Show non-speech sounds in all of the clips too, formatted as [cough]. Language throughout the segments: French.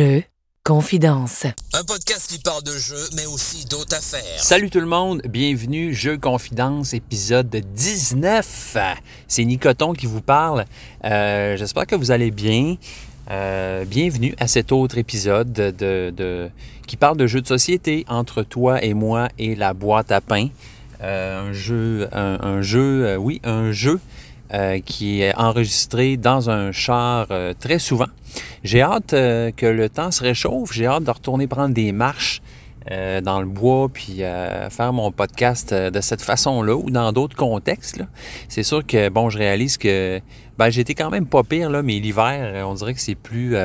Jeux, confidence. Un podcast qui parle de jeux, mais aussi d'autres affaires. Salut tout le monde, bienvenue Jeux Confidence, épisode 19. C'est Nicoton qui vous parle. Euh, J'espère que vous allez bien. Euh, bienvenue à cet autre épisode de, de- qui parle de jeux de société entre toi et moi et la boîte à pain. Euh, un jeu, un, un jeu, euh, oui, un jeu euh, qui est enregistré dans un char euh, très souvent. J'ai hâte euh, que le temps se réchauffe. J'ai hâte de retourner prendre des marches euh, dans le bois puis euh, faire mon podcast de cette façon-là ou dans d'autres contextes. C'est sûr que, bon, je réalise que ben, j'étais quand même pas pire, là, mais l'hiver, on dirait que c'est plus,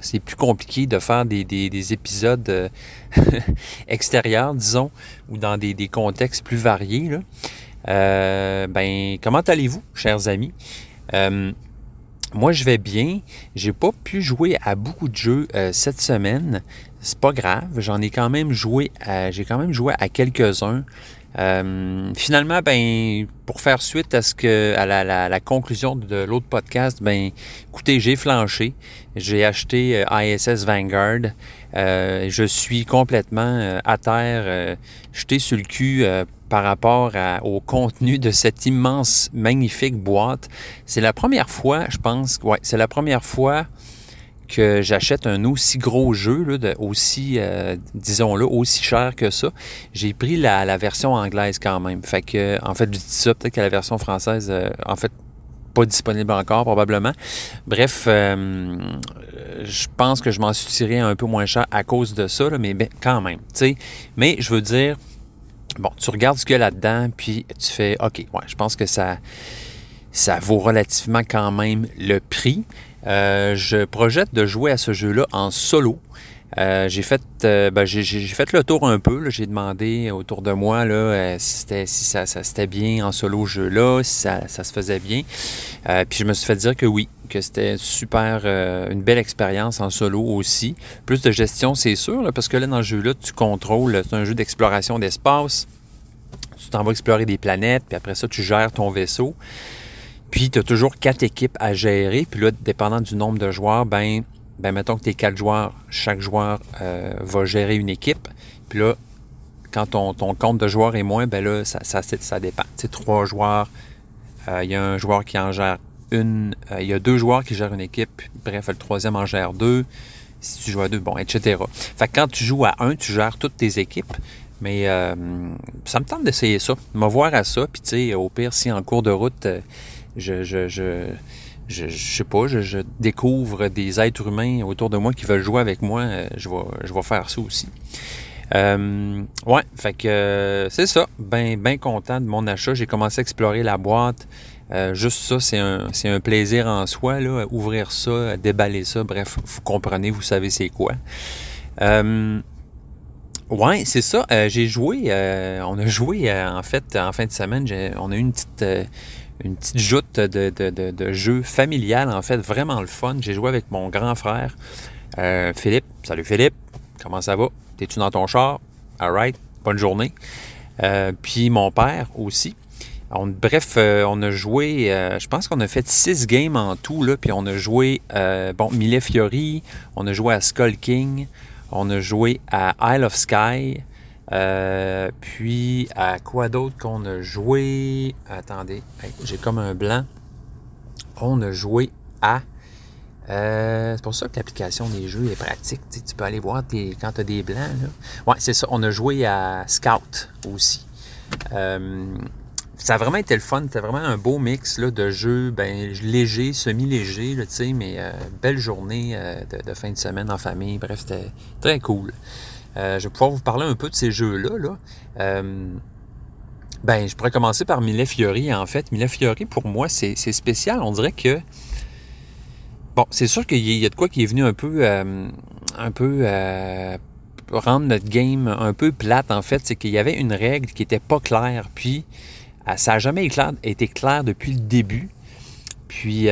c'est plus compliqué de faire des, des- des épisodes [laughs] extérieurs, disons, ou dans des, des contextes plus variés. Là. Euh, ben, comment allez-vous, chers amis? Euh, moi, je vais bien. J'ai pas pu jouer à beaucoup de jeux euh, cette semaine. C'est pas grave. J'en ai quand même joué. à- J'ai quand même joué à quelques-uns. Finalement, ben, pour faire suite à ce que à la, la- conclusion de l'autre podcast, ben, écoutez, j'ai flanché. J'ai acheté ISS Vanguard. Je suis complètement à terre, jeté sur le cul par rapport au contenu de cette immense, magnifique boîte. C'est la première fois, je pense, ouais, c'est la première fois que j'achète un aussi gros jeu, là, de- aussi, euh, disons-le, aussi cher que ça. J'ai pris la, version anglaise quand même. Fait que, en fait, je dis ça, peut-être que la version française, euh, en fait, pas disponible encore, probablement. Bref, euh, je pense que je m'en suis tiré un peu moins cher à cause de ça, mais ben, quand même, tu sais. Mais je veux dire, bon, tu regardes ce qu'il y a là-dedans, puis tu fais, OK, ouais, je pense que ça, ça vaut relativement quand même le prix. Euh, je projette de jouer à ce jeu-là en solo. Euh, j'ai fait, euh, ben, j'ai, fait le tour un peu. là. J'ai demandé autour de moi là, euh, si, c'était, si ça, ça c'était bien en solo ce jeu-là, si ça, ça se faisait bien. Puis je me suis fait dire que oui, que c'était super, une belle expérience en solo aussi. Plus de gestion, c'est sûr, là, parce que là, dans ce jeu-là, tu contrôles, c'est un jeu d'exploration d'espace. Tu t'en vas explorer des planètes, puis après ça, tu gères ton vaisseau. Puis, tu as toujours quatre équipes à gérer. Puis là, dépendant du nombre de joueurs, ben, ben mettons que tu es quatre joueurs, chaque joueur euh, va gérer une équipe. Puis là, quand ton, ton compte de joueurs est moins, ben là, ça, ça, ça dépend. Tu sais, trois joueurs, euh, il y a un joueur qui en gère une, euh, il y a deux joueurs qui gèrent une équipe, bref, le troisième en gère deux. Si tu joues à deux, bon, etc. Fait que quand tu joues à un, tu gères toutes tes équipes. Mais euh, ça me tente d'essayer ça, me voir à ça. Puis tu sais, au pire, si en cours de route, euh, je, je, je, je sais pas, je, découvre des êtres humains autour de moi qui veulent jouer avec moi, euh, je, vais, je faire ça aussi. Euh, ouais, fait que euh, c'est ça. Ben, ben content de mon achat. J'ai commencé à explorer la boîte. Juste ça, c'est un, c'est un plaisir en soi, là, ouvrir ça, déballer ça. Bref, vous comprenez, vous savez c'est quoi. Ouais, c'est ça. J'ai joué, on a joué en fait en fin de semaine. On a eu une petite, une petite joute de, jeu familial, en fait, vraiment le fun. J'ai joué avec mon grand frère, euh, Philippe. Salut Philippe, comment ça va? T'es-tu dans ton char? Alright, bonne journée. Euh, puis mon père aussi. Bref, euh, on a joué, je pense qu'on a fait six games en tout, puis on a joué, bon, Mille Fiori, on a joué à Skull King, on a joué à Isle of Sky, euh, puis à quoi d'autre qu'on a joué? Attendez, j'ai comme un blanc. On a joué à... euh, c'est pour ça que l'application des jeux est pratique. Tu, peux aller voir quand tu as des blancs. Là. Ouais, c'est ça. On a joué à Scout aussi. Euh, ça a vraiment été le fun. C'était vraiment un beau mix là, de jeux ben, légers, semi-légers, mais euh, belle journée de, de fin de semaine en famille. Bref, c'était très cool. Euh, je vais pouvoir vous parler un peu de ces jeux-là. Là. Euh, ben, je pourrais commencer par Mille Fiori, en fait. Mille Fiori, pour moi, c'est spécial. On dirait que. Bon, c'est sûr qu'il y a de quoi qui est venu un peu. euh, un peu. rendre notre game un peu plate, en fait. C'est qu'il y avait une règle qui était pas claire. Puis, ça n'a jamais été clair depuis le début. Puis,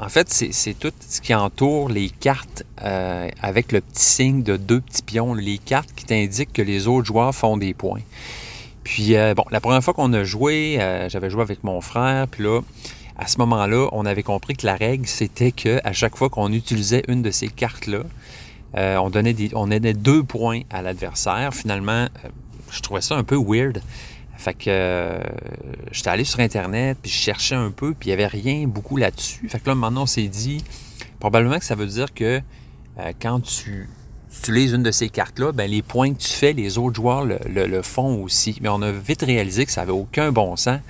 en fait, c'est tout ce qui entoure les cartes euh, avec le petit signe de deux petits pions. Les cartes qui t'indiquent que les autres joueurs font des points. Puis, euh, bon, la première fois qu'on a joué, euh, j'avais joué avec mon frère, puis là, à ce moment-là, on avait compris que la règle, c'était que à chaque fois qu'on utilisait une de ces cartes-là, on, on donnait deux points à l'adversaire. Finalement, je trouvais ça un peu weird. Fait que euh, j'étais allé sur Internet, puis je cherchais un peu, puis il n'y avait rien beaucoup là-dessus. Fait que là, maintenant, on s'est dit, probablement que ça veut dire que quand tu utilises une de ces cartes-là, ben, les points que tu fais, les autres joueurs le, font aussi. Mais on a vite réalisé que ça n'avait aucun bon sens.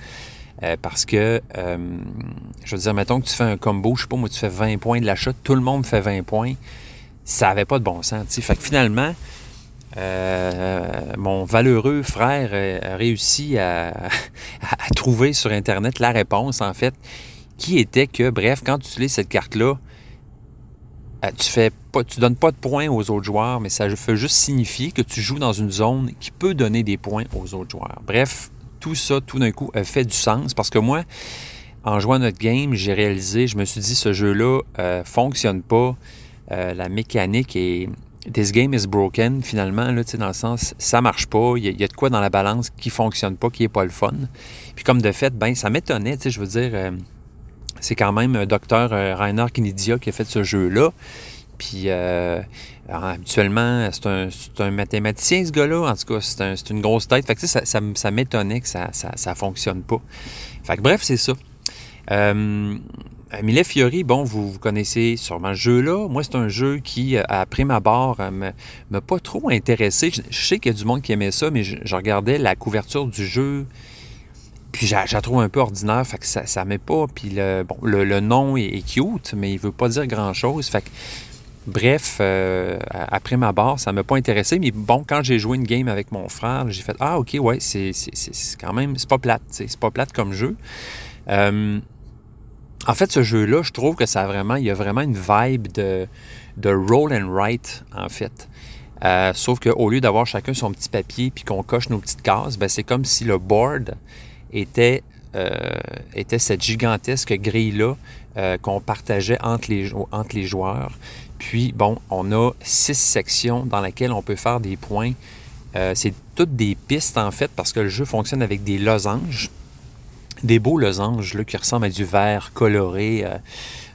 parce que, je veux dire, mettons que tu fais un combo, je sais pas, moi, tu fais 20 points de l'achat, tout le monde fait 20 points ça n'avait pas de bon sens. Fait que finalement, euh, mon valeureux frère a réussi [laughs] à, trouver sur Internet la réponse, en fait, qui était que, bref, quand tu utilises cette carte-là, euh, tu fais pas, tu donnes pas de points aux autres joueurs, mais ça fait juste signifier que tu joues dans une zone qui peut donner des points aux autres joueurs. Bref, tout ça, tout d'un coup, a fait du sens parce que moi, en jouant notre game, j'ai réalisé, je me suis dit, ce jeu-là euh, fonctionne pas. La mécanique est. This game is broken, finalement, là, dans le sens, ça marche pas, il y, a de quoi dans la balance qui fonctionne pas, qui est pas le fun. Puis comme de fait, ben ça m'étonnait, je veux dire, euh, c'est quand même un docteur euh, Rainer Knidia qui a fait ce jeu-là. Puis habituellement, c'est un, mathématicien, ce gars-là. En tout cas, c'est une grosse tête. Fait que ça, ça, m'étonnait que ça, ça, fonctionne pas. Fait que bref, c'est ça. Euh, Mille Fiori, bon, vous, connaissez sûrement ce jeu-là. Moi, c'est un jeu qui, euh, après ma barre, euh, m'a pas trop intéressé. Je, sais qu'il y a du monde qui aimait ça, mais je, regardais la couverture du jeu, puis je la trouve un peu ordinaire, fait que ça, ça met pas. Puis le, bon, le, nom est, cute, mais il veut pas dire grand-chose. Fait que, bref, après ma barre, ça m'a pas intéressé. Mais bon, quand j'ai joué une game avec mon frère, j'ai fait Ah, ok, ouais, c'est quand même, c'est pas plate. C'est pas plate comme jeu. En fait, ce jeu-là, je trouve que ça a vraiment, il y a vraiment une vibe de, de roll and write, en fait. Euh, sauf qu'au lieu d'avoir chacun son petit papier puis qu'on coche nos petites cases, ben c'est comme si le board était, euh, cette gigantesque grille-là euh, qu'on partageait entre les, entre les joueurs. Puis, bon, on a six sections dans lesquelles on peut faire des points. c'est toutes des pistes, en fait, parce que le jeu fonctionne avec des losanges des beaux losanges là, qui ressemblent à du verre coloré. Euh.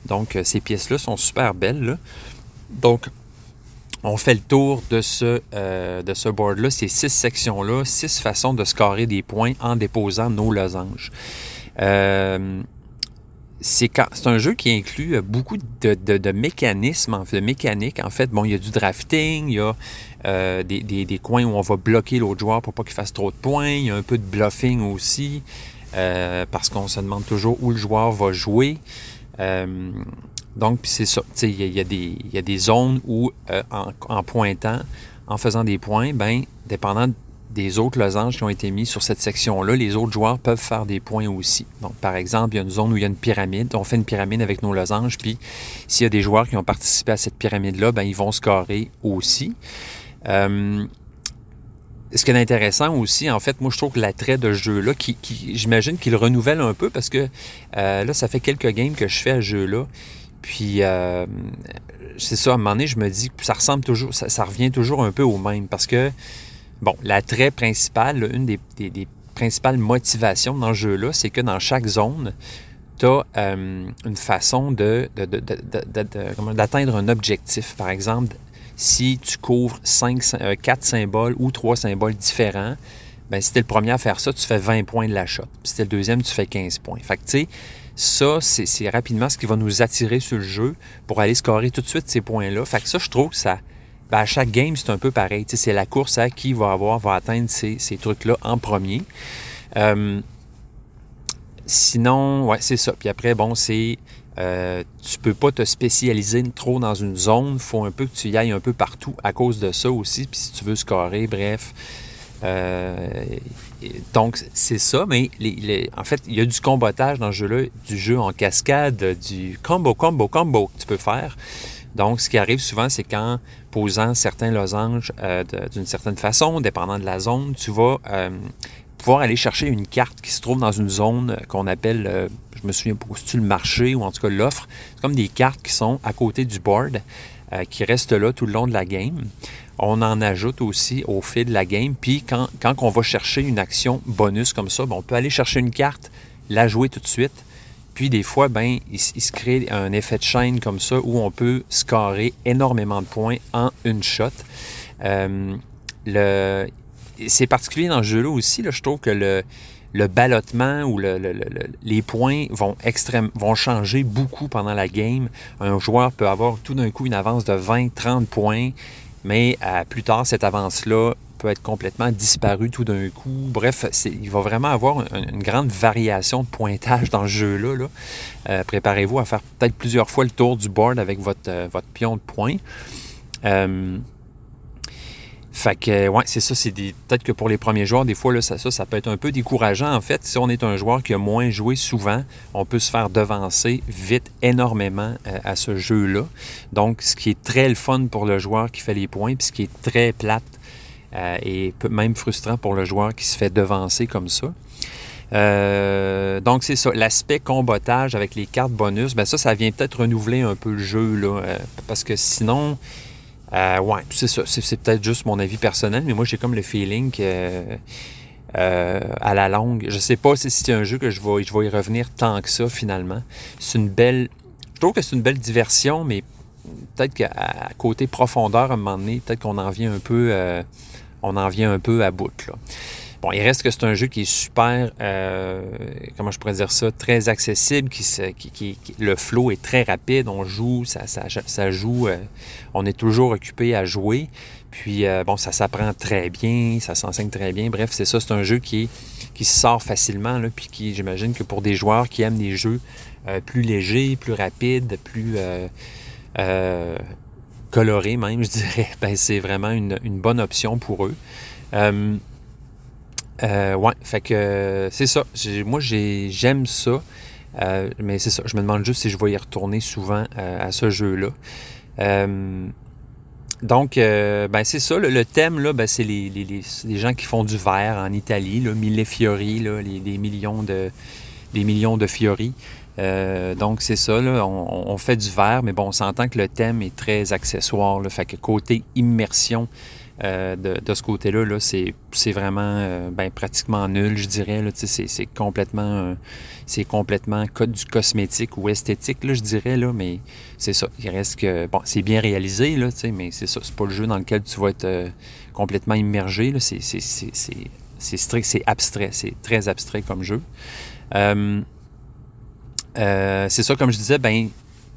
donc, euh, ces pièces-là sont super belles. Donc, on fait le tour de ce, euh, ce board-là, ces six sections-là, six façons de scorer des points en déposant nos losanges. c'est un jeu qui inclut beaucoup de, mécanismes, de mécanique. En fait, bon, il y a du drafting, il y a des, des, coins où on va bloquer l'autre joueur pour pas qu'il fasse trop de points, il y a un peu de bluffing aussi. Euh, parce qu'on se demande toujours où le joueur va jouer. Euh, donc, c'est ça. Il y, y, a des zones où, euh, en, pointant, en faisant des points, ben, dépendant des autres losanges qui ont été mis sur cette section-là, les autres joueurs peuvent faire des points aussi. Donc, par exemple, il y a une zone où il y a une pyramide. On fait une pyramide avec nos losanges, puis s'il y a des joueurs qui ont participé à cette pyramide-là, ben, ils vont scorer aussi ce qui est intéressant aussi, en fait, moi, je trouve que l'attrait de ce jeu-là, qui, j'imagine qu'il renouvelle un peu parce que euh, là, ça fait quelques games que je fais à ce jeu-là. Puis, euh, c'est ça, à un moment donné, je me dis que ça ressemble toujours, ça, revient toujours un peu au même parce que, bon, l'attrait principal, une des, principales motivations dans ce jeu-là, c'est que dans chaque zone, tu as euh, une façon d'atteindre un objectif. Par exemple, si tu couvres 5, 4 euh, symboles ou 3 symboles différents, ben, si tu es le premier à faire ça, tu fais 20 points de la si tu es le deuxième, tu fais 15 points. Fait que, tu sais, ça, c'est rapidement ce qui va nous attirer sur le jeu pour aller scorer tout de suite ces points-là. Fait que ça, je trouve que ça, ben, à chaque game, c'est un peu pareil. C'est la course à qui va avoir, va atteindre ces, trucs-là en premier. Euh, sinon, ouais, c'est ça. Puis après, bon, c'est euh, tu peux pas te spécialiser trop dans une zone. Il faut un peu que tu y ailles un peu partout à cause de ça aussi. Puis si tu veux scorer, bref. Euh, donc, c'est ça, mais en fait, il y a du combattage dans ce jeu-là, du jeu en cascade, du combo, combo, combo que tu peux faire. Donc, ce qui arrive souvent, c'est qu'en posant certains losanges euh, d'une certaine façon, dépendant de la zone, tu vas aller chercher une carte qui se trouve dans une zone qu'on appelle, euh, je me souviens pas si le marché ou en tout cas l'offre. C'est comme des cartes qui sont à côté du board, euh, qui restent là tout le long de la game. On en ajoute aussi au fil de la game. Puis quand, on va chercher une action bonus comme ça, on peut aller chercher une carte, la jouer tout de suite, Puis des fois, ben, il, se crée un effet de chaîne comme ça où on peut scorer énormément de points en une shot. Euh, le, c'est particulier dans ce jeu-là aussi. Là, je trouve que le, le ballottement ou le, les points vont, vont changer beaucoup pendant la game. Un joueur peut avoir tout d'un coup une avance de 20-30 points, mais euh, plus tard, cette avance-là peut être complètement disparue tout d'un coup. Bref, il va vraiment avoir une, grande variation de pointage dans ce jeu-là. Euh, préparez-vous à faire peut-être plusieurs fois le tour du board avec votre, euh, votre pion de points. Fait que, ouais, c'est ça. C'est peut-être que pour les premiers joueurs, des fois, là, ça, ça, ça peut être un peu décourageant. En fait, si on est un joueur qui a moins joué souvent, on peut se faire devancer vite énormément euh, à ce jeu-là. Donc, ce qui est très le fun pour le joueur qui fait les points, puis ce qui est très plate euh, et même frustrant pour le joueur qui se fait devancer comme ça. Euh, donc, c'est ça. L'aspect combattage avec les cartes bonus, ben ça, ça vient peut-être renouveler un peu le jeu, là, parce que sinon, euh, ouais, c'est ça. C'est, peut-être juste mon avis personnel, mais moi, j'ai comme le feeling que. Euh, à la longue. Je sais pas si c'est un jeu que je vais, je vais y revenir tant que ça finalement. C'est une belle. Je trouve que c'est une belle diversion, mais peut-être qu'à côté profondeur, à un moment donné, peut-être qu'on en vient un peu. Euh, on en vient un peu à bout. Là. Bon, il reste que c'est un jeu qui est super, euh, comment je pourrais dire ça, très accessible, qui, qui, le flow est très rapide, on joue, ça, ça, joue, euh, on est toujours occupé à jouer, puis euh, bon, ça s'apprend très bien, ça s'enseigne très bien, bref, c'est ça, c'est un jeu qui, qui sort facilement, là, puis qui, j'imagine que pour des joueurs qui aiment des jeux plus légers, plus rapides, plus colorés même, je dirais, [laughs] ben, c'est vraiment une, une, bonne option pour eux. Euh, ouais, fait que c'est ça. Moi, j'aime ça. Euh, mais c'est ça. Je me demande juste si je vais y retourner souvent euh, à ce jeu-là. Euh, donc, ben c'est ça. Le, thème, là, ben, c'est les, les, les, gens qui font du verre en Italie, mille fiori, là, les, millions de, des millions de fiori. donc, c'est ça. Là, on, fait du verre, mais bon, on s'entend que le thème est très accessoire. Fait que côté immersion, euh, de, ce côté-là, -là, c'est vraiment euh, ben, pratiquement nul, je dirais. C'est complètement, c'est complètement code du cosmétique ou esthétique, là, je dirais. Là, mais c'est ça. Il reste que. Bon, c'est bien réalisé, là, mais c'est ça. C'est pas le jeu dans lequel tu vas être euh, complètement immergé. C'est strict, c'est abstrait. C'est très abstrait comme jeu. c'est ça, comme je disais, ben,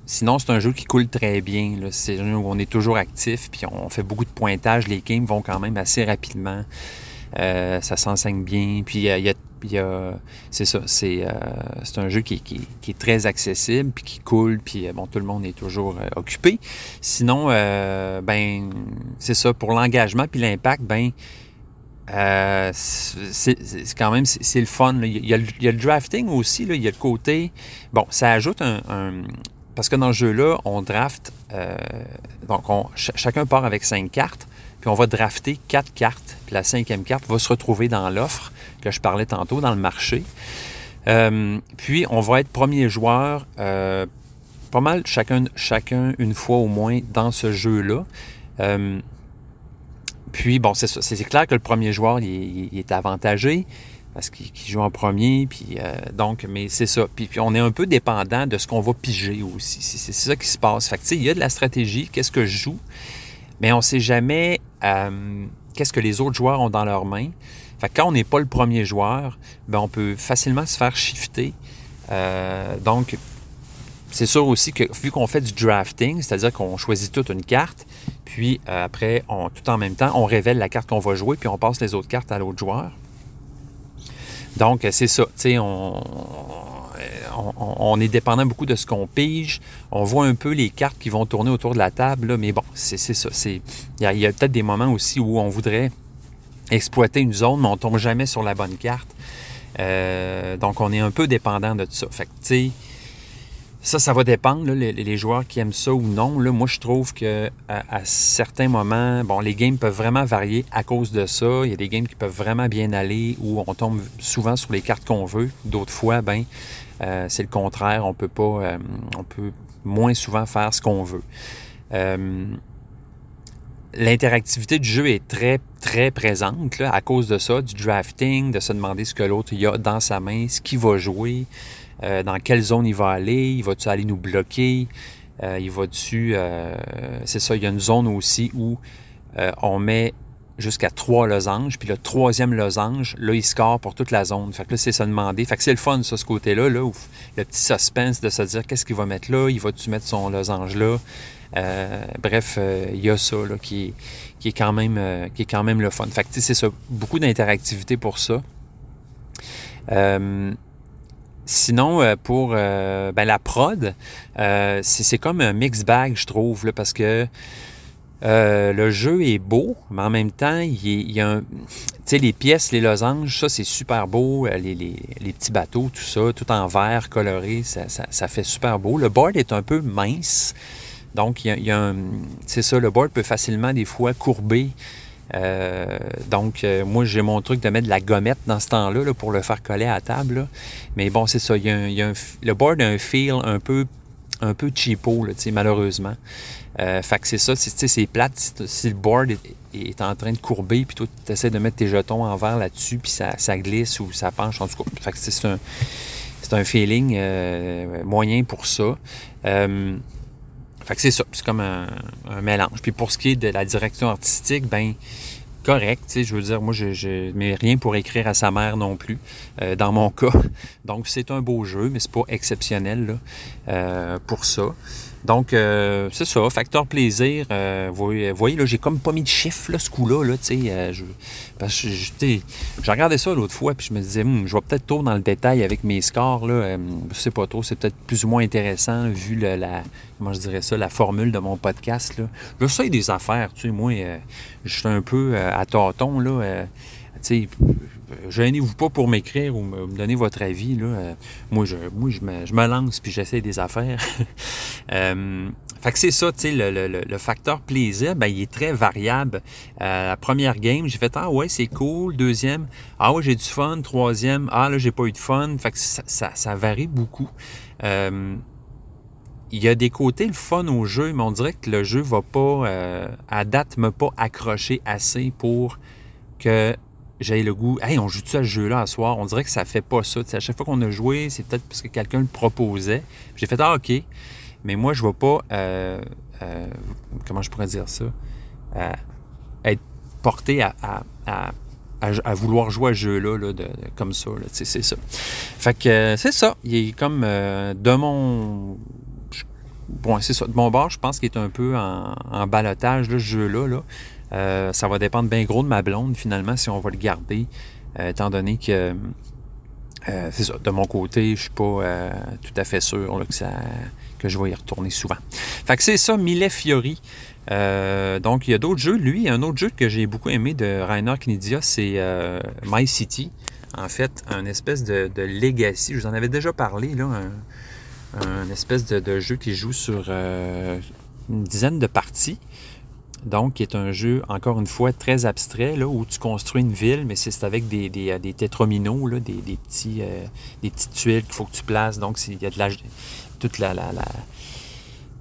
Sinon, c'est un jeu qui coule très bien. C'est un jeu où on est toujours actif, puis on fait beaucoup de pointage. Les games vont quand même assez rapidement. Euh, ça s'enseigne bien. Puis il y a, c'est ça, c'est, euh, un jeu qui, est très accessible, puis qui coule, puis euh, bon, tout le monde est toujours occupé. Sinon, ben, c'est ça, pour l'engagement puis l'impact, ben, c'est, quand même, c'est, le fun. Il, y a, le drafting aussi, il y a le côté, bon, ça ajoute un parce que dans ce jeu-là, on draft, euh, donc chacun part avec cinq cartes, puis on va drafter quatre cartes, puis la cinquième carte va se retrouver dans l'offre que je parlais tantôt, dans le marché. Euh, puis on va être premier joueur, euh, pas mal chacun, chacun une fois au moins dans ce jeu-là. puis bon, c'est clair que le premier joueur, il est avantagé parce qu'il joue en premier, puis euh, donc, mais c'est ça. Puis, on est un peu dépendant de ce qu'on va piger aussi. C'est ça qui se passe. Fait que, il y a de la stratégie, qu'est-ce que je joue, mais on ne sait jamais euh, qu'est-ce que les autres joueurs ont dans leurs mains. Fait quand on n'est pas le premier joueur, ben, on peut facilement se faire shifter. Euh, donc, c'est sûr aussi que vu qu'on fait du drafting, c'est-à-dire qu'on choisit toute une carte, puis après, tout en même temps, on révèle la carte qu'on va jouer, puis on passe les autres cartes à l'autre joueur. Donc, c'est ça. On, on, on, est dépendant beaucoup de ce qu'on pige. On voit un peu les cartes qui vont tourner autour de la table, mais bon, c'est ça. Il y a, peut-être des moments aussi où on voudrait exploiter une zone, mais on tombe jamais sur la bonne carte. Euh, donc, on est un peu dépendant de ça. Fait tu sais, ça, ça va dépendre, les, joueurs qui aiment ça ou non. Là, moi, je trouve que à, certains moments, bon, les games peuvent vraiment varier à cause de ça. Il y a des games qui peuvent vraiment bien aller où on tombe souvent sur les cartes qu'on veut. D'autres fois, ben, euh, c'est le contraire. On peut pas, euh, on peut moins souvent faire ce qu'on veut. Euh, l'interactivité du jeu est très, très présente à cause de ça, du drafting, de se demander ce que l'autre a dans sa main, ce qu'il va jouer. Dans quelle zone il va aller, il va-tu aller nous bloquer, il va-tu... c'est ça, il y a une zone aussi où on met jusqu'à trois losanges. Puis le troisième losange, là, il score pour toute la zone. Fait que là, c'est ça demander. Fait que c'est le fun, ça, ce côté-là, là, où le petit suspense de se dire qu'est-ce qu'il va mettre là, il va-tu mettre son losange là? Euh, bref, euh, il y a ça là, qui, qui, est quand même, euh, qui est quand même le fun. Fait que c'est ça, beaucoup d'interactivité pour ça. Sinon, pour ben, la prod, c'est comme un mix bag, je trouve, là, parce que euh, le jeu est beau, mais en même temps, il, y a un. Tu sais, les pièces, les losanges, ça, c'est super beau. Euh, les, petits bateaux, tout ça, tout en vert, coloré, ça, fait super beau. Le board est un peu mince. Donc, il y a, un. C'est ça, le board peut facilement, des fois, courber. Euh, donc, moi, j'ai mon truc de mettre de la gommette dans ce temps-là pour le faire coller à la table. Mais bon, c'est ça. Le board a un feel un peu, un peu cheapo, malheureusement. Euh, fait que c'est ça, c'est plate. Si, le board est, en train de courber, puis toi, tu essaies de mettre tes jetons en verre là-dessus, puis ça, glisse ou ça penche. En tout cas, c'est un, un, feeling euh, moyen pour ça. Euh, fait que c'est ça, c'est comme un, mélange. Puis pour ce qui est de la direction artistique, ben correct, tu sais, je veux dire, moi, je, je mets rien pour écrire à sa mère non plus, dans mon [laughs] cas. Donc, c'est un beau jeu, mais c'est pas exceptionnel là, pour ça. Donc, euh, c'est ça, facteur plaisir. Euh, vous voyez, là, j'ai comme pas mis de chiffre, là, ce coup-là, là, tu sais. Euh, parce que, j'ai regardé ça l'autre fois, puis je me disais, hum, je vais peut-être trop dans le détail avec mes scores, là. je sais pas trop, c'est peut-être plus ou moins intéressant vu la, comment je dirais ça, la formule de mon podcast, là. Je sais des affaires, tu sais, moi, je suis un peu à tâton, là. tu sais, gênez-vous pas pour m'écrire ou me donner votre avis. Là. Euh, moi, je, moi je, me, lance puis j'essaie des affaires. [laughs] euh, fait que c'est ça, tu sais, le, facteur plaisir, ben, il est très variable. Euh, la première game, j'ai fait Ah ouais, c'est cool. Deuxième, Ah ouais, j'ai du fun. Troisième, Ah là, j'ai pas eu de fun. Fait que ça, varie beaucoup. Il y a des côtés le fun au jeu, mais on dirait que le jeu va pas, à date, me pas accrocher assez pour que j'ai le goût, hey, on joue-tu à ce jeu-là à soir? On dirait que ça fait pas ça. à chaque fois qu'on a joué, c'est peut-être parce que quelqu'un le proposait. J'ai fait, ah, OK. Mais moi, je ne vais pas, euh, euh, comment je pourrais dire ça, euh, être porté à, vouloir jouer à ce jeu-là là, comme ça. c'est ça. Fait que c'est ça. Il est comme de mon. Bon, c'est. De mon bord, je pense qu'il est un peu en, en balotage, ce jeu-là. Là. Euh, ça va dépendre bien gros de ma blonde, finalement, si on va le garder, euh, étant donné que, euh, c'est ça, de mon côté, je suis pas tout à fait sûr que, je vais y retourner souvent. Fait que c'est ça, Millet Fiori. donc, il y a d'autres jeux. Lui, un autre jeu que j'ai beaucoup aimé de Rainer Knizia, c'est My City. En fait, un espèce de, legacy. Je vous en avais déjà parlé, là, un, espèce de, jeu qui joue sur une dizaine de parties. Donc, qui est un jeu, encore une fois, très abstrait, là, où tu construis une ville, mais c'est avec des, des, euh, des là, des, des, petits, euh, des petites tuiles qu'il faut que tu places. Donc, il y a de la, toute la, la, la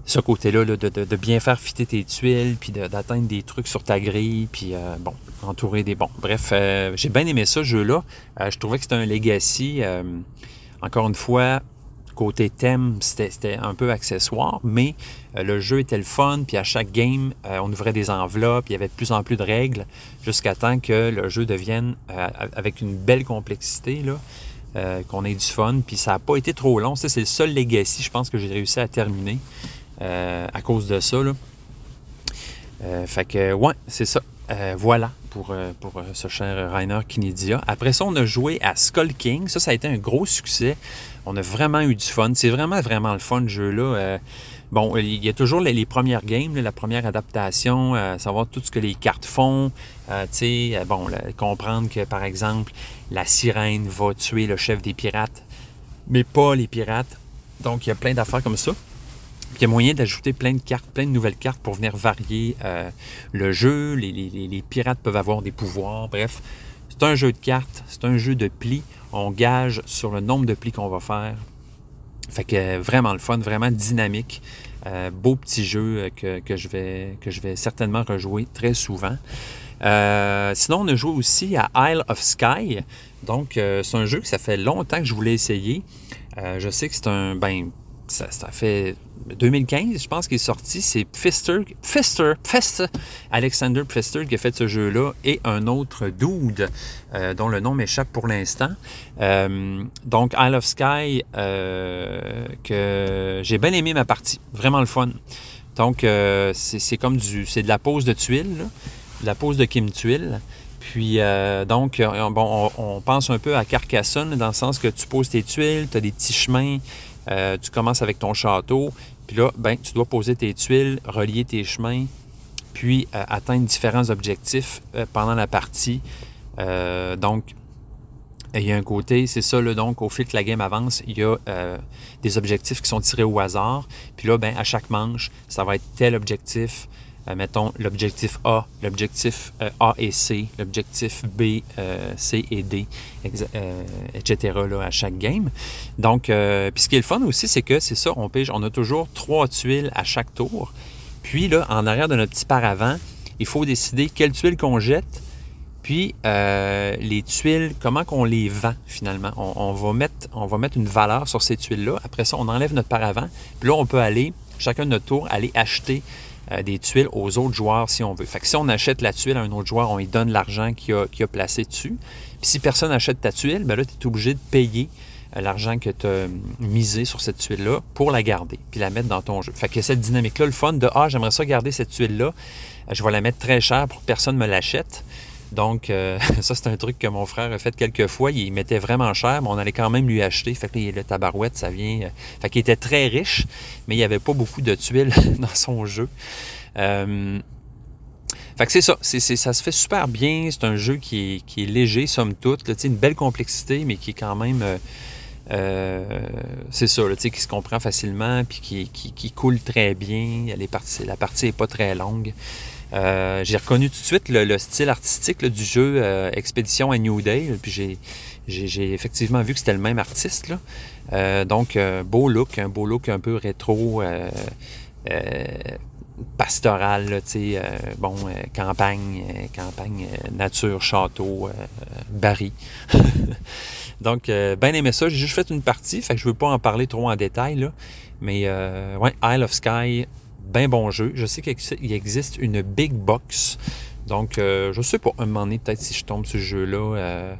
ce côté-là, de, de, de, bien faire fitter tes tuiles, puis d'atteindre des trucs sur ta grille, puis euh, bon, entourer des bons. Bref, j'ai bien aimé ce jeu-là. je trouvais que c'était un legacy. encore une fois, Côté thème, c'était un peu accessoire, mais euh, le jeu était le fun, puis à chaque game, euh, on ouvrait des enveloppes, il y avait de plus en plus de règles, jusqu'à temps que le jeu devienne euh, avec une belle complexité, qu'on ait du fun, puis ça n'a pas été trop long. C'est le seul legacy, je pense, que j'ai réussi à terminer à cause de ça. Là. fait que, ouais, c'est ça. Voilà pour, pour ce cher Rainer Kinedia. Après ça, on a joué à Skull King. Ça, ça a été un gros succès. On a vraiment eu du fun. C'est vraiment, vraiment le fun, ce jeu-là. Euh, bon, il y a toujours les, premières games, la première adaptation, euh, savoir tout ce que les cartes font. Euh, tu sais, bon, comprendre que, par exemple, la sirène va tuer le chef des pirates, mais pas les pirates. Donc, il y a plein d'affaires comme ça. Il y a moyen d'ajouter plein de cartes, plein de nouvelles cartes pour venir varier le jeu. Les, pirates peuvent avoir des pouvoirs. Bref, c'est un jeu de cartes, c'est un jeu de plis on gage sur le nombre de plis qu'on va faire. Fait que vraiment le fun, vraiment dynamique. Euh, beau petit jeu que, je vais, que je vais certainement rejouer très souvent. Euh, sinon, on a joué aussi à Isle of Sky. Donc, euh, c'est un jeu que ça fait longtemps que je voulais essayer. Euh, je sais que c'est un. Ben, ça, fait 2015, je pense qu'il est sorti. C'est Pfister, Pfister, Pfister, Alexander Pfister qui a fait ce jeu-là et un autre dude euh, dont le nom m'échappe pour l'instant. Euh, donc, Isle of Sky, euh, que j'ai bien aimé ma partie. Vraiment le fun. Donc, c'est comme du. C'est de la pose de tuiles, de la pose de Kim Tuile. Puis, donc, bon, on, pense un peu à Carcassonne, dans le sens que tu poses tes tuiles, tu as des petits chemins, tu commences avec ton château, puis là, ben, tu dois poser tes tuiles, relier tes chemins, puis euh, atteindre différents objectifs euh, pendant la partie. donc, il y a un côté, c'est ça, donc, au fil que la game avance, il y a des objectifs qui sont tirés au hasard. Puis là, ben, à chaque manche, ça va être tel objectif, euh, mettons l'objectif A, l'objectif euh, A et C, l'objectif B, euh, C et D, etc. Là, à chaque game. Donc, puis ce qui est le fun aussi, c'est que c'est ça, on pige, on a toujours trois tuiles à chaque tour. Puis là, en arrière de notre petit paravent, il faut décider quelles tuiles qu'on jette, puis les tuiles, comment qu'on les vend finalement. On, on, va mettre, on va mettre une valeur sur ces tuiles-là. Après ça, on enlève notre paravent. Puis là, on peut aller, chacun de notre tour, aller acheter euh, des tuiles aux autres joueurs si on veut. Fait que si on achète la tuile à un autre joueur, on lui donne l'argent qu'il a, placé dessus. Puis si personne n'achète ta tuile, ben là, tu es obligé de payer euh, l'argent que tu as misé sur cette tuile-là pour la garder, puis la mettre dans ton jeu. Fait que cette dynamique-là, le fun de Ah, j'aimerais ça garder cette tuile-là, euh, je vais la mettre très cher pour que personne ne me l'achète. Donc, euh, [laughs] ça, c'est un truc que mon frère a fait quelques fois. Il mettait vraiment cher, mais on allait quand même lui acheter. Fait que le tabarouette, ça vient. Euh... Fait qu'il était très riche, mais il n'y avait pas beaucoup de tuiles [laughs] dans son jeu. Euh... Fait que c'est ça, ça se fait super bien. C'est un jeu qui est, léger, somme toute. Là, une belle complexité, mais qui est quand même. Euh, euh, c'est ça, là, qui se comprend facilement, puis qui, coule très bien. La partie n'est pas très longue. Euh, j'ai reconnu tout de suite le, le style artistique du jeu euh, Expédition à New Day. Puis j'ai, effectivement vu que c'était le même artiste. Euh, donc, beau look, un beau look un peu rétro, pastoral, là, bon, campagne, campagne, nature, château, Barry. [laughs] donc, bien aimé ça. J'ai juste fait une partie, fait que je ne veux pas en parler trop en détail. Là. Mais, ouais, Isle of Sky, bien bon jeu. Je sais qu'il existe une big box. Donc, euh, je sais pas, un moment donné, peut-être si je tombe sur ce jeu-là. Euh,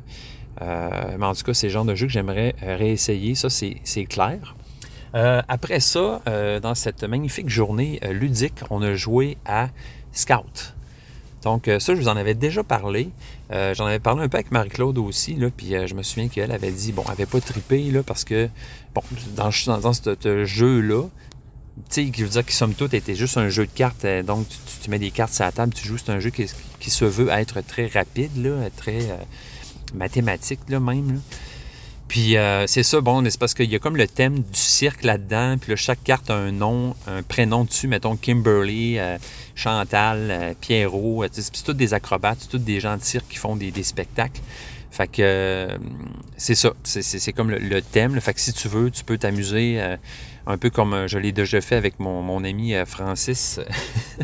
euh, mais en tout cas, c'est le genre de jeu que j'aimerais réessayer. Ça, c'est clair. après ça, dans cette magnifique journée ludique, on a joué à Scout. Donc, ça, je vous en avais déjà parlé. J'en avais parlé un peu avec Marie-Claude aussi. Puis je me souviens qu'elle avait dit, bon, elle n'avait pas trippé là, parce que, bon, dans ce jeu-là, tu sais, je dire que somme toute était juste un jeu de cartes. Euh, donc, tu, mets des cartes sur la table, tu joues. C'est un jeu qui, qui, se veut être très rapide, là, très euh, mathématique, là, même. Puis, euh, c'est ça, bon, c'est parce qu'il y a comme le thème du cirque là-dedans. Puis là, chaque carte a un nom, un prénom dessus. Mettons Kimberly, Chantal, Pierrot. c'est tous des acrobates, c'est tous des gens de cirque qui font des, spectacles. Fait que c'est ça, c'est comme le, thème. Fait que si tu veux, tu peux t'amuser un peu comme euh, je l'ai déjà fait avec mon, ami euh, Francis,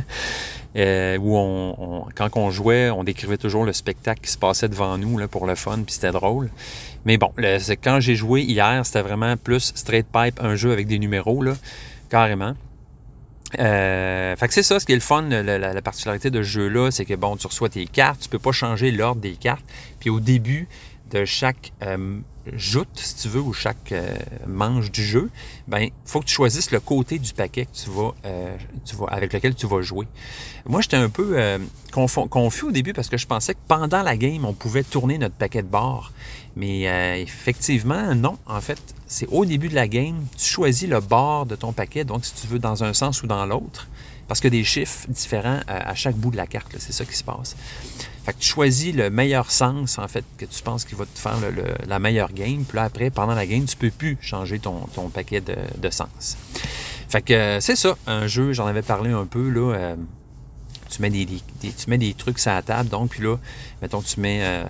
[laughs] euh, où quand on jouait, on décrivait toujours le spectacle qui se passait devant nous pour le fun, puis c'était drôle. Mais bon, quand j'ai joué hier, c'était vraiment plus straight pipe, un jeu avec des numéros, là, carrément. Fait que c'est ça, ce qui est le fun, la, la, la particularité de ce jeu-là, c'est que bon, tu reçois tes cartes, tu peux pas changer l'ordre des cartes. Puis au début de chaque joute, si tu veux, ou chaque euh, manche du jeu, ben faut que tu choisisses le côté du paquet que tu vas, euh, tu vas avec lequel tu vas jouer. Moi, j'étais un peu euh, confus au début parce que je pensais que pendant la game, on pouvait tourner notre paquet de bord. Mais effectivement, non. En fait, c'est au début de la game, tu choisis le bord de ton paquet, donc si tu veux dans un sens ou dans l'autre, parce que des chiffres différents à chaque bout de la carte, c'est ça qui se passe. Fait que tu choisis le meilleur sens, en fait, que tu penses qu'il va te faire le, la meilleure game. Puis là, après, pendant la game, tu peux plus changer ton, paquet de, de, sens. Fait que euh, c'est ça, un jeu, j'en avais parlé un peu, là. Euh, tu mets des, tu mets des trucs sur la table, donc, puis là, mettons, tu mets euh,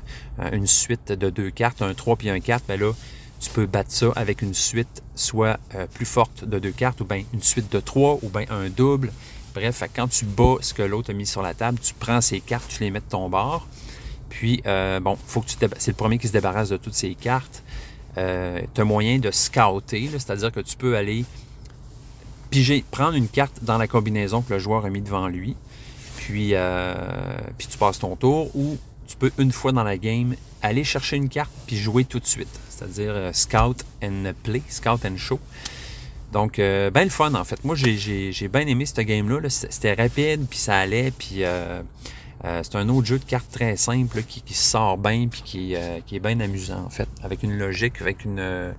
une suite de deux cartes, un 3 puis un 4, ben là, tu peux battre ça avec une suite soit plus forte de deux cartes, ou bien une suite de trois, ou bien un double. Bref, quand tu bats ce que l'autre a mis sur la table, tu prends ces cartes, tu les mets de ton bord. Puis, euh, bon, faut que tu c'est le premier qui se débarrasse de toutes ces cartes. euh, tu as moyen de scouter, c'est-à-dire que tu peux aller piger, prendre une carte dans la combinaison que le joueur a mis devant lui, puis, euh, puis tu passes ton tour, ou tu peux une fois dans la game aller chercher une carte puis jouer tout de suite, c'est-à-dire scout and play, scout and show. Donc, euh, ben le fun en fait. Moi, j'ai bien aimé ce game-là. C'était rapide, puis ça allait, puis c'est un autre jeu de cartes très simple qui, sort bien, puis qui, qui, est bien amusant en fait, avec une logique, avec une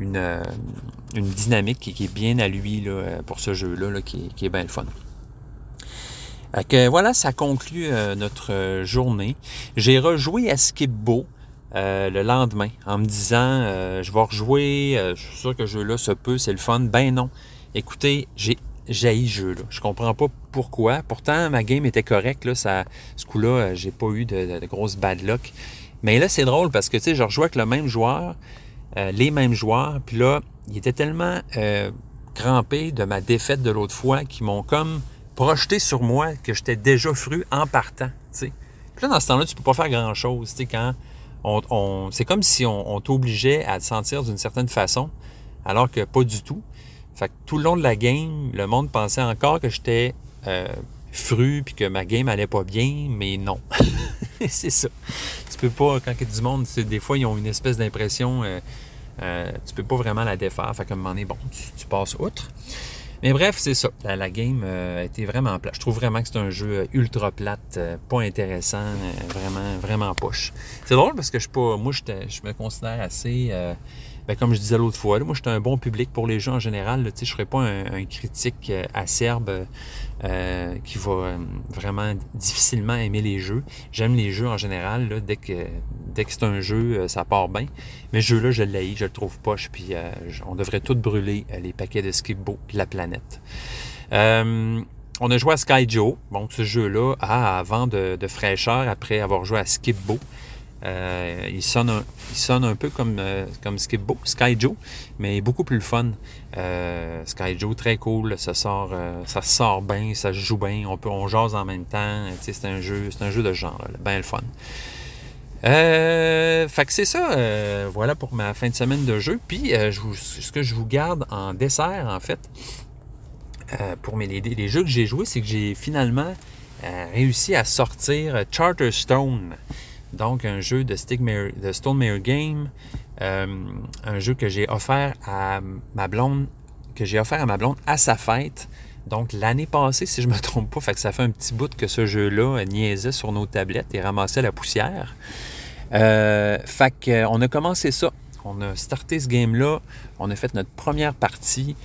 une dynamique qui, est bien à lui là, pour ce jeu-là, qui, qui, est bien le fun. Que, voilà, ça conclut euh, notre euh, journée. J'ai rejoué à Skipbo euh, le lendemain en me disant je vais rejouer, je suis sûr que ce jeu-là se peut, c'est le fun. Ben non. Écoutez, j'ai jailli ce jeu-là. Je comprends pas pourquoi. Pourtant, ma game était correcte. Là, ça, ce coup-là, j'ai pas eu de, de, bad luck. Mais là, c'est drôle parce que tu sais, je rejouais avec le même joueur. Euh, les mêmes joueurs. Puis là, ils étaient tellement euh, crampés de ma défaite de l'autre fois qu'ils m'ont comme projeté sur moi que j'étais déjà fru en partant. Puis là, dans ce temps-là, tu peux pas faire grand-chose. Quand c'est comme si on, t'obligeait à te sentir d'une certaine façon, alors que pas du tout. Fait que tout le long de la game, le monde pensait encore que j'étais euh, fru puis que ma game allait pas bien, mais non. [laughs] c'est ça. Tu peux pas, quand il y a du monde, des fois, ils ont une espèce d'impression, euh, euh, tu peux pas vraiment la défaire. Fait qu'à un moment donné, bon, tu, passes outre. Mais bref, c'est ça. La, game euh, a été vraiment plate. Je trouve vraiment que c'est un jeu ultra plate, pas intéressant, vraiment, vraiment poche. C'est drôle parce que je suis pas, moi, je me considère assez ben, comme je disais l'autre fois, moi, je suis un bon public pour les jeux en général. je ne serais pas un, critique euh, acerbe euh, qui va euh, vraiment difficilement aimer les jeux. J'aime les jeux en général. dès que, dès que c'est un jeu, ça part bien. Mais ce jeu-là, je l'ai, je le trouve poche. Puis on devrait tout brûler les paquets de Skipbo de la planète. on a joué à Sky Joe. Bon, ce jeu-là a avant de, de, fraîcheur après avoir joué à Skipbo. Euh, il, sonne un, il sonne un peu comme, euh, Sky Joe, mais beaucoup plus fun. Euh, Sky Joe, très cool, ça sort, ça sort bien, ça joue bien, on peut on jase en même temps. C'est un jeu, un jeu de genre, bien le fun. fait que c'est ça, voilà pour ma fin de semaine de jeu. Puis ce que je vous garde en dessert, en fait, pour mes, les, les, jeux que j'ai joués, c'est que j'ai finalement réussi à sortir Charterstone. Donc, un jeu de, de Stone Mirror Game, euh, un jeu que j'ai offert à ma blonde, que j'ai offert à ma blonde à sa fête. Donc, l'année passée, si je ne me trompe pas, ça fait un petit bout que ce jeu-là niaisait sur nos tablettes et ramassait la poussière. Euh, fait qu'on a commencé ça. On a starté ce game-là. On a fait notre première partie.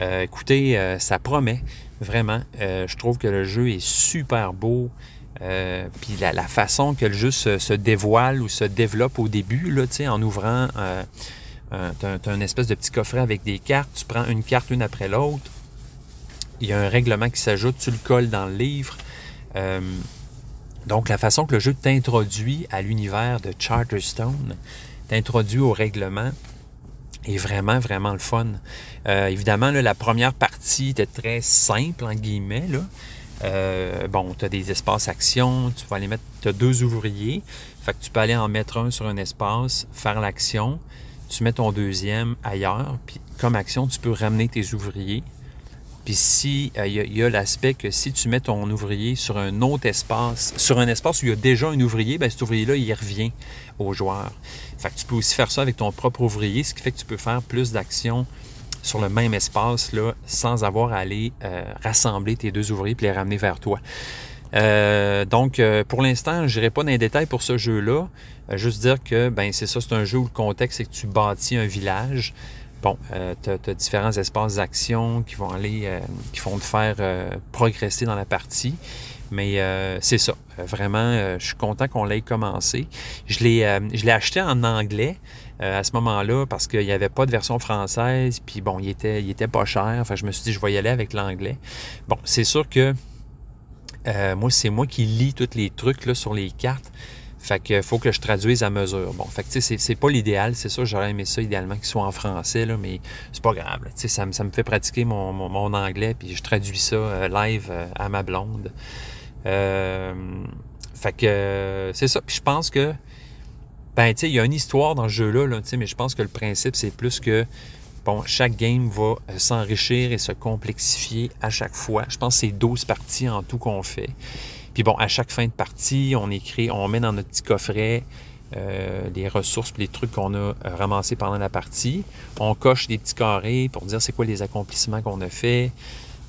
Euh, écoutez, ça promet, vraiment. je trouve que le jeu est super beau. Euh, puis la, façon que le jeu se, dévoile ou se développe au début, là, en ouvrant, euh, une espèce de petit coffret avec des cartes, tu prends une carte une après l'autre, il y a un règlement qui s'ajoute, tu le colles dans le livre. Euh, donc la façon que le jeu t'introduit à l'univers de Charterstone, t'introduit au règlement, est vraiment, vraiment le fun. évidemment, la première partie était très simple, en guillemets. Là. Euh, bon, tu as des espaces actions, tu vas aller mettre, tu as deux ouvriers, fait que tu peux aller en mettre un sur un espace, faire l'action, tu mets ton deuxième ailleurs, puis comme action, tu peux ramener tes ouvriers. Puis si euh, il y a, l'aspect que si tu mets ton ouvrier sur un autre espace, sur un espace où il y a déjà un ouvrier, ben cet ouvrier-là, il revient au joueur. Fait que tu peux aussi faire ça avec ton propre ouvrier, ce qui fait que tu peux faire plus d'actions sur le même espace sans avoir à aller euh, rassembler tes deux ouvriers et les ramener vers toi. Euh, donc, euh, pour l'instant, je n'irai pas dans les détails pour ce jeu-là. juste dire que ben c'est ça, c'est un jeu où le contexte, c'est que tu bâtis un village. Bon, tu as, différents espaces d'action qui vont aller, qui vont te faire progresser dans la partie. Mais c'est ça. vraiment, je suis content qu'on l'ait commencé. Je l'ai acheté en anglais. Euh, à ce moment-là parce qu'il n'y avait pas de version française, puis bon, il était, il était pas cher. Enfin, je me suis dit, je vais y aller avec l'anglais. Bon, c'est sûr que euh, moi, c'est moi qui lis tous les trucs là, sur les cartes. Fait qu'il faut que je traduise à mesure. Bon, fait que c'est pas l'idéal, c'est ça, j'aurais aimé ça idéalement qu'il soit en français, là, mais c'est pas grave. Tu ça, ça, me fait pratiquer mon, mon, anglais, puis je traduis ça euh, live à ma blonde. fait que c'est ça. Puis je pense que Ben, tu sais, il y a une histoire dans ce jeu-là, là, mais je pense que le principe, c'est plus que, bon, chaque game va euh, s'enrichir et se complexifier à chaque fois. Je pense que c'est 12 parties en tout qu'on fait. Puis bon, à chaque fin de partie, on écrit, on met dans notre petit coffret euh, les ressources, les trucs qu'on a euh, ramassés pendant la partie. On coche des petits carrés pour dire c'est quoi les accomplissements qu'on a fait.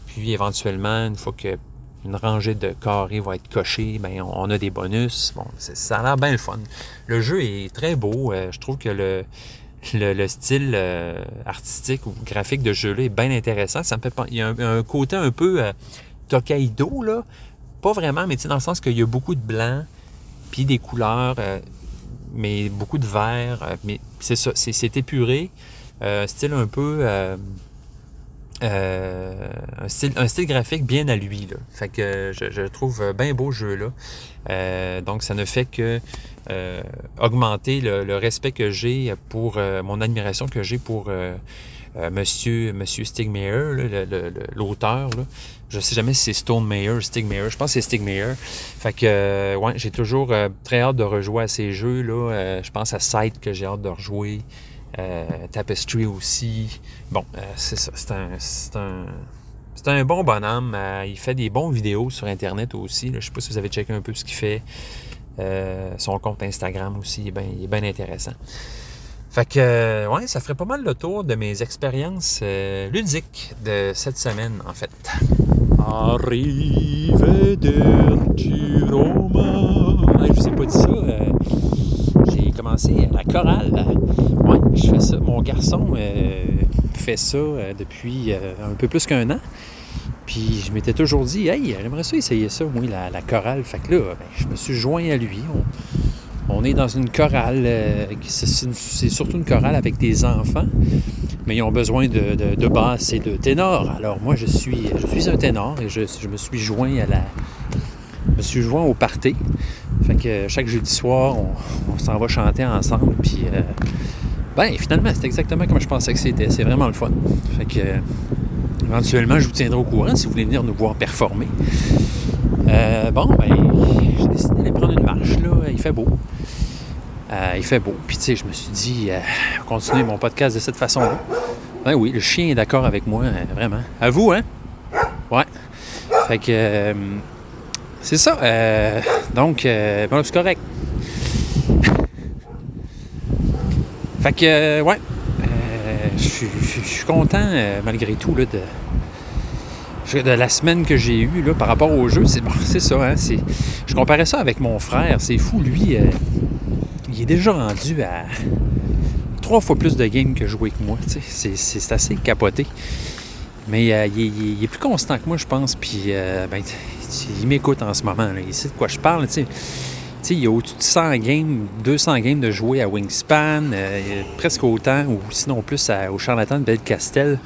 Puis éventuellement, une fois que une rangée de carrés va être cochée, ben on a des bonus. Bon, ça a l'air bien le fun. Le jeu est très beau. Euh, je trouve que le, le, style artistique ou graphique de jeu-là est bien intéressant. Ça Il y a un, côté un peu Tokaido, là. Pas vraiment, mais dans le sens qu'il y a beaucoup de blanc, puis des couleurs mais beaucoup de vert. Euh, mais c'est ça, c'est épuré. Euh, style un peu. Euh, un, style, graphique bien à lui. Là. Fait que je, trouve bien beau jeu là. donc ça ne fait que augmenter le, respect que j'ai pour mon admiration que j'ai pour Monsieur, Monsieur Stigmeyer, l'auteur. Je sais jamais si c'est Stone Mayer, Stig Je pense que c'est Stig Fait que, euh, ouais, j'ai toujours euh, très hâte de rejouer à ces jeux-là. Euh, je pense à Sight que j'ai hâte de rejouer. Tapestry aussi. Bon, c'est ça. C'est un. C'est un c'est un bon bonhomme. il fait des bons vidéos sur Internet aussi. Je ne sais pas si vous avez checké un peu ce qu'il fait. son compte Instagram aussi, il est bien intéressant. Fait que, ouais, ça ferait pas mal le tour de mes expériences ludiques de cette semaine, en fait. Arrivederci Roma. Ah, je vous ai pas dit ça. Euh, la chorale. Ouais, je fais ça. Mon garçon euh, fait ça euh, depuis un peu plus qu'un an. Puis je m'étais toujours dit, hey, j'aimerais ça essayer ça, moi, la, chorale. Fait que là, ben, je me suis joint à lui. On, est dans une chorale. c'est surtout une chorale avec des enfants mais ils ont besoin de, de, basse et de ténor. Alors moi, je suis, je suis un ténor et je, me suis joint à la... me suis joint au party. Fait que chaque jeudi soir, on, s'en va chanter ensemble. Euh, ben, finalement, c'est exactement comme je pensais que c'était. C'est vraiment le fun. Fait que, éventuellement, je vous tiendrai au courant si vous voulez venir nous voir performer. Euh, bon, ben, j'ai décidé d'aller prendre une marche. Il fait beau. Euh, il fait beau. Puis, tu sais, je me suis dit, euh, continuer mon podcast de cette façon-là. Ben oui, le chien est d'accord avec moi, euh, vraiment. À vous, hein? Ouais. Fait que, c'est ça. donc, bon, c'est correct. Fait que, ouais. Je suis content, malgré tout, là, de, de la semaine que j'ai eue là, par rapport au jeu. C'est [laughs] bon, ça. Hein, je comparais ça avec mon frère. C'est fou, lui il est déjà rendu à trois fois plus de games que jouer que moi. C'est assez capoté. Mais euh, il, est, plus constant que moi, je pense. Puis euh, ben, il m'écoute en ce moment. Là. Il sait de quoi je parle. Il y a au-dessus de 100 games, 200 games de jouer à Wingspan, euh, presque autant, ou sinon plus au charlatan de Belcastel.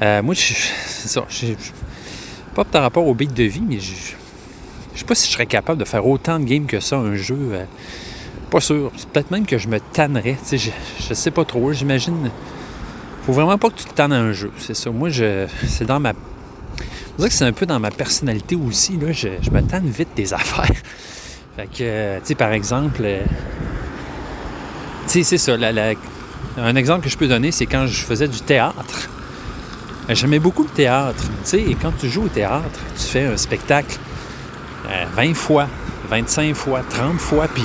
moi, c'est ça. Pas par rapport au beat de vie, mais je je sais pas si je serais capable de faire autant de games que ça, un jeu. Pas sûr. Peut-être même que je me tannerais. Je, je sais pas trop. J'imagine. Faut vraiment pas que tu te tannes à un jeu. C'est ça. Moi, je, c'est dans ma. Je que c'est un peu dans ma personnalité aussi. Là. Je, me tanne vite des affaires. [laughs] Fait que, tu sais, par exemple. Euh, c'est ça. un exemple que je peux donner, c'est quand je faisais du théâtre. Ben, j'aimais beaucoup le théâtre. Tu quand tu joues au théâtre, tu fais un spectacle 20 euh, fois, 25 fois, 30 fois, puis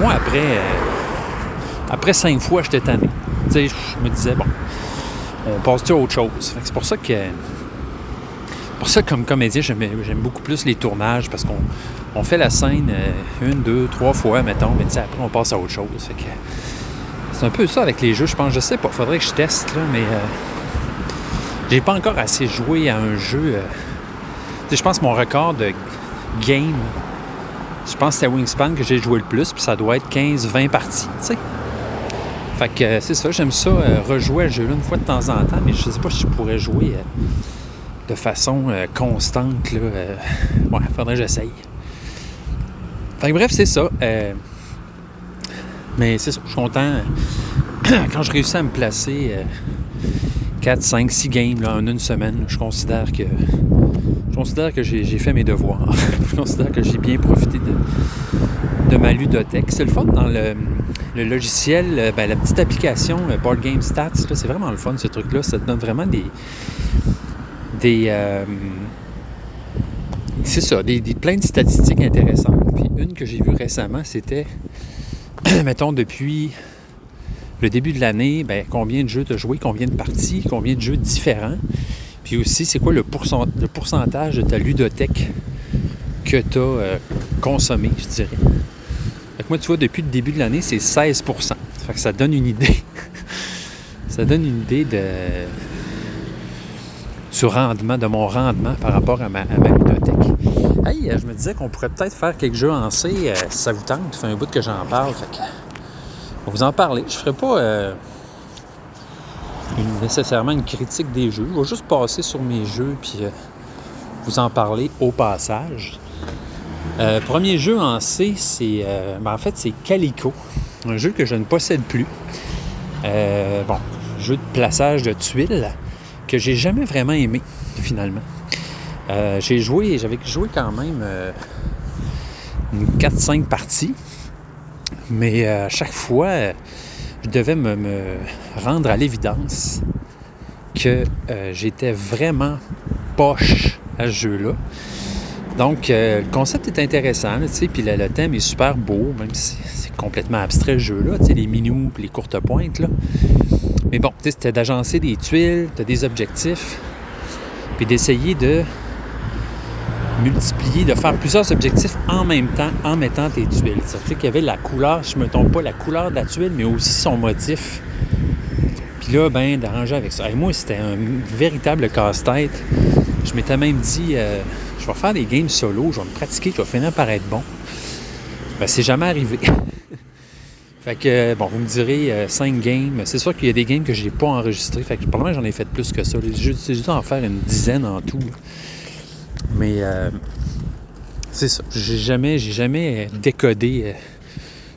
moi, après, euh, après cinq fois, j'étais tanné. Tu je me disais, bon, on passe à autre chose? C'est pour ça que. Pour ça, comme comédien, j'aime beaucoup plus les tournages parce qu'on on fait la scène euh, une, deux, trois fois, mettons, mais après, on passe à autre chose. c'est un peu ça avec les jeux, je pense. Je sais pas, faudrait que je teste, là, mais euh, j'ai pas encore assez joué à un jeu. je pense que mon record de game je pense que c'est à Wingspan que j'ai joué le plus, puis ça doit être 15-20 parties. Fait que euh, c'est ça, j'aime ça, euh, rejouer le jeu-là une fois de temps en temps, mais je sais pas si je pourrais jouer euh, de façon constante, là. [laughs] ouais, faudrait que j'essaye. Que bref, c'est ça. mais c'est ça, je suis content [clears throat] quand je réussis à me placer 4, 5, 6 games en une semaine, je considère que je considère que j'ai fait mes devoirs. [laughs] je considère que j'ai bien profité de, de ma ludothèque. C'est le fun dans le, logiciel, ben, la petite application Board Game Stats. C'est vraiment le fun ce truc-là. Ça te donne vraiment des. Des c'est ça, des, plein de statistiques intéressantes. Puis une que j'ai vue récemment, c'était, [clears throat] mettons, depuis le début de l'année, ben, combien de jeux tu as joué, combien de parties, combien de jeux différents. Puis aussi, c'est quoi le, pourcentage de ta ludothèque que tu as euh, consommé, je dirais? Fait moi, tu vois, depuis le début de l'année, c'est 16 Fait que ça donne une idée. [laughs] ça donne une idée de, du rendement, de mon rendement par rapport à ma, à ma ludothèque. Hey, je me disais qu'on pourrait peut-être faire quelques jeux en C, euh, si ça vous tente. Ça fait un bout que j'en parle. On va vous en parler. Je ferai pas euh, nécessairement une critique des jeux. Je vais juste passer sur mes jeux puis euh, vous en parler au passage. premier jeu en C, c'est ben, en fait c'est Calico, un jeu que je ne possède plus. bon, jeu de plaçage de tuiles que j'ai jamais vraiment aimé finalement. Euh, j'ai joué, j'avais joué quand même euh, une 4-5 parties, mais euh, à chaque fois, je devais me, rendre à l'évidence que j'étais vraiment poche à ce jeu-là. Donc, le concept est intéressant, puis le, thème est super beau, même si c'est complètement abstrait le jeu-là, les minous les courtes pointes, là. Mais bon, c'était d'agencer des tuiles, tu des objectifs, puis d'essayer de multiplier, de faire plusieurs objectifs en même temps en mettant tes tuiles. Fait qu'il y avait la couleur, je ne me trompe pas, la couleur de la tuile, mais aussi son motif. Puis là, ben, d'arranger avec ça. Et moi, c'était un véritable casse-tête. Je m'étais même dit, euh, je vais faire des games solo, je vais me pratiquer, je vais finir par être bon. Ben, c'est jamais arrivé. [laughs] fait que, bon, vous me direz, 5 euh, games. C'est sûr qu'il y a des games que je n'ai pas enregistrés. Fait que, probablement, j'en ai fait plus que ça. J'ai juste en faire une dizaine en tout. Mais euh, c'est ça. J'ai jamais, j'ai jamais décodé euh,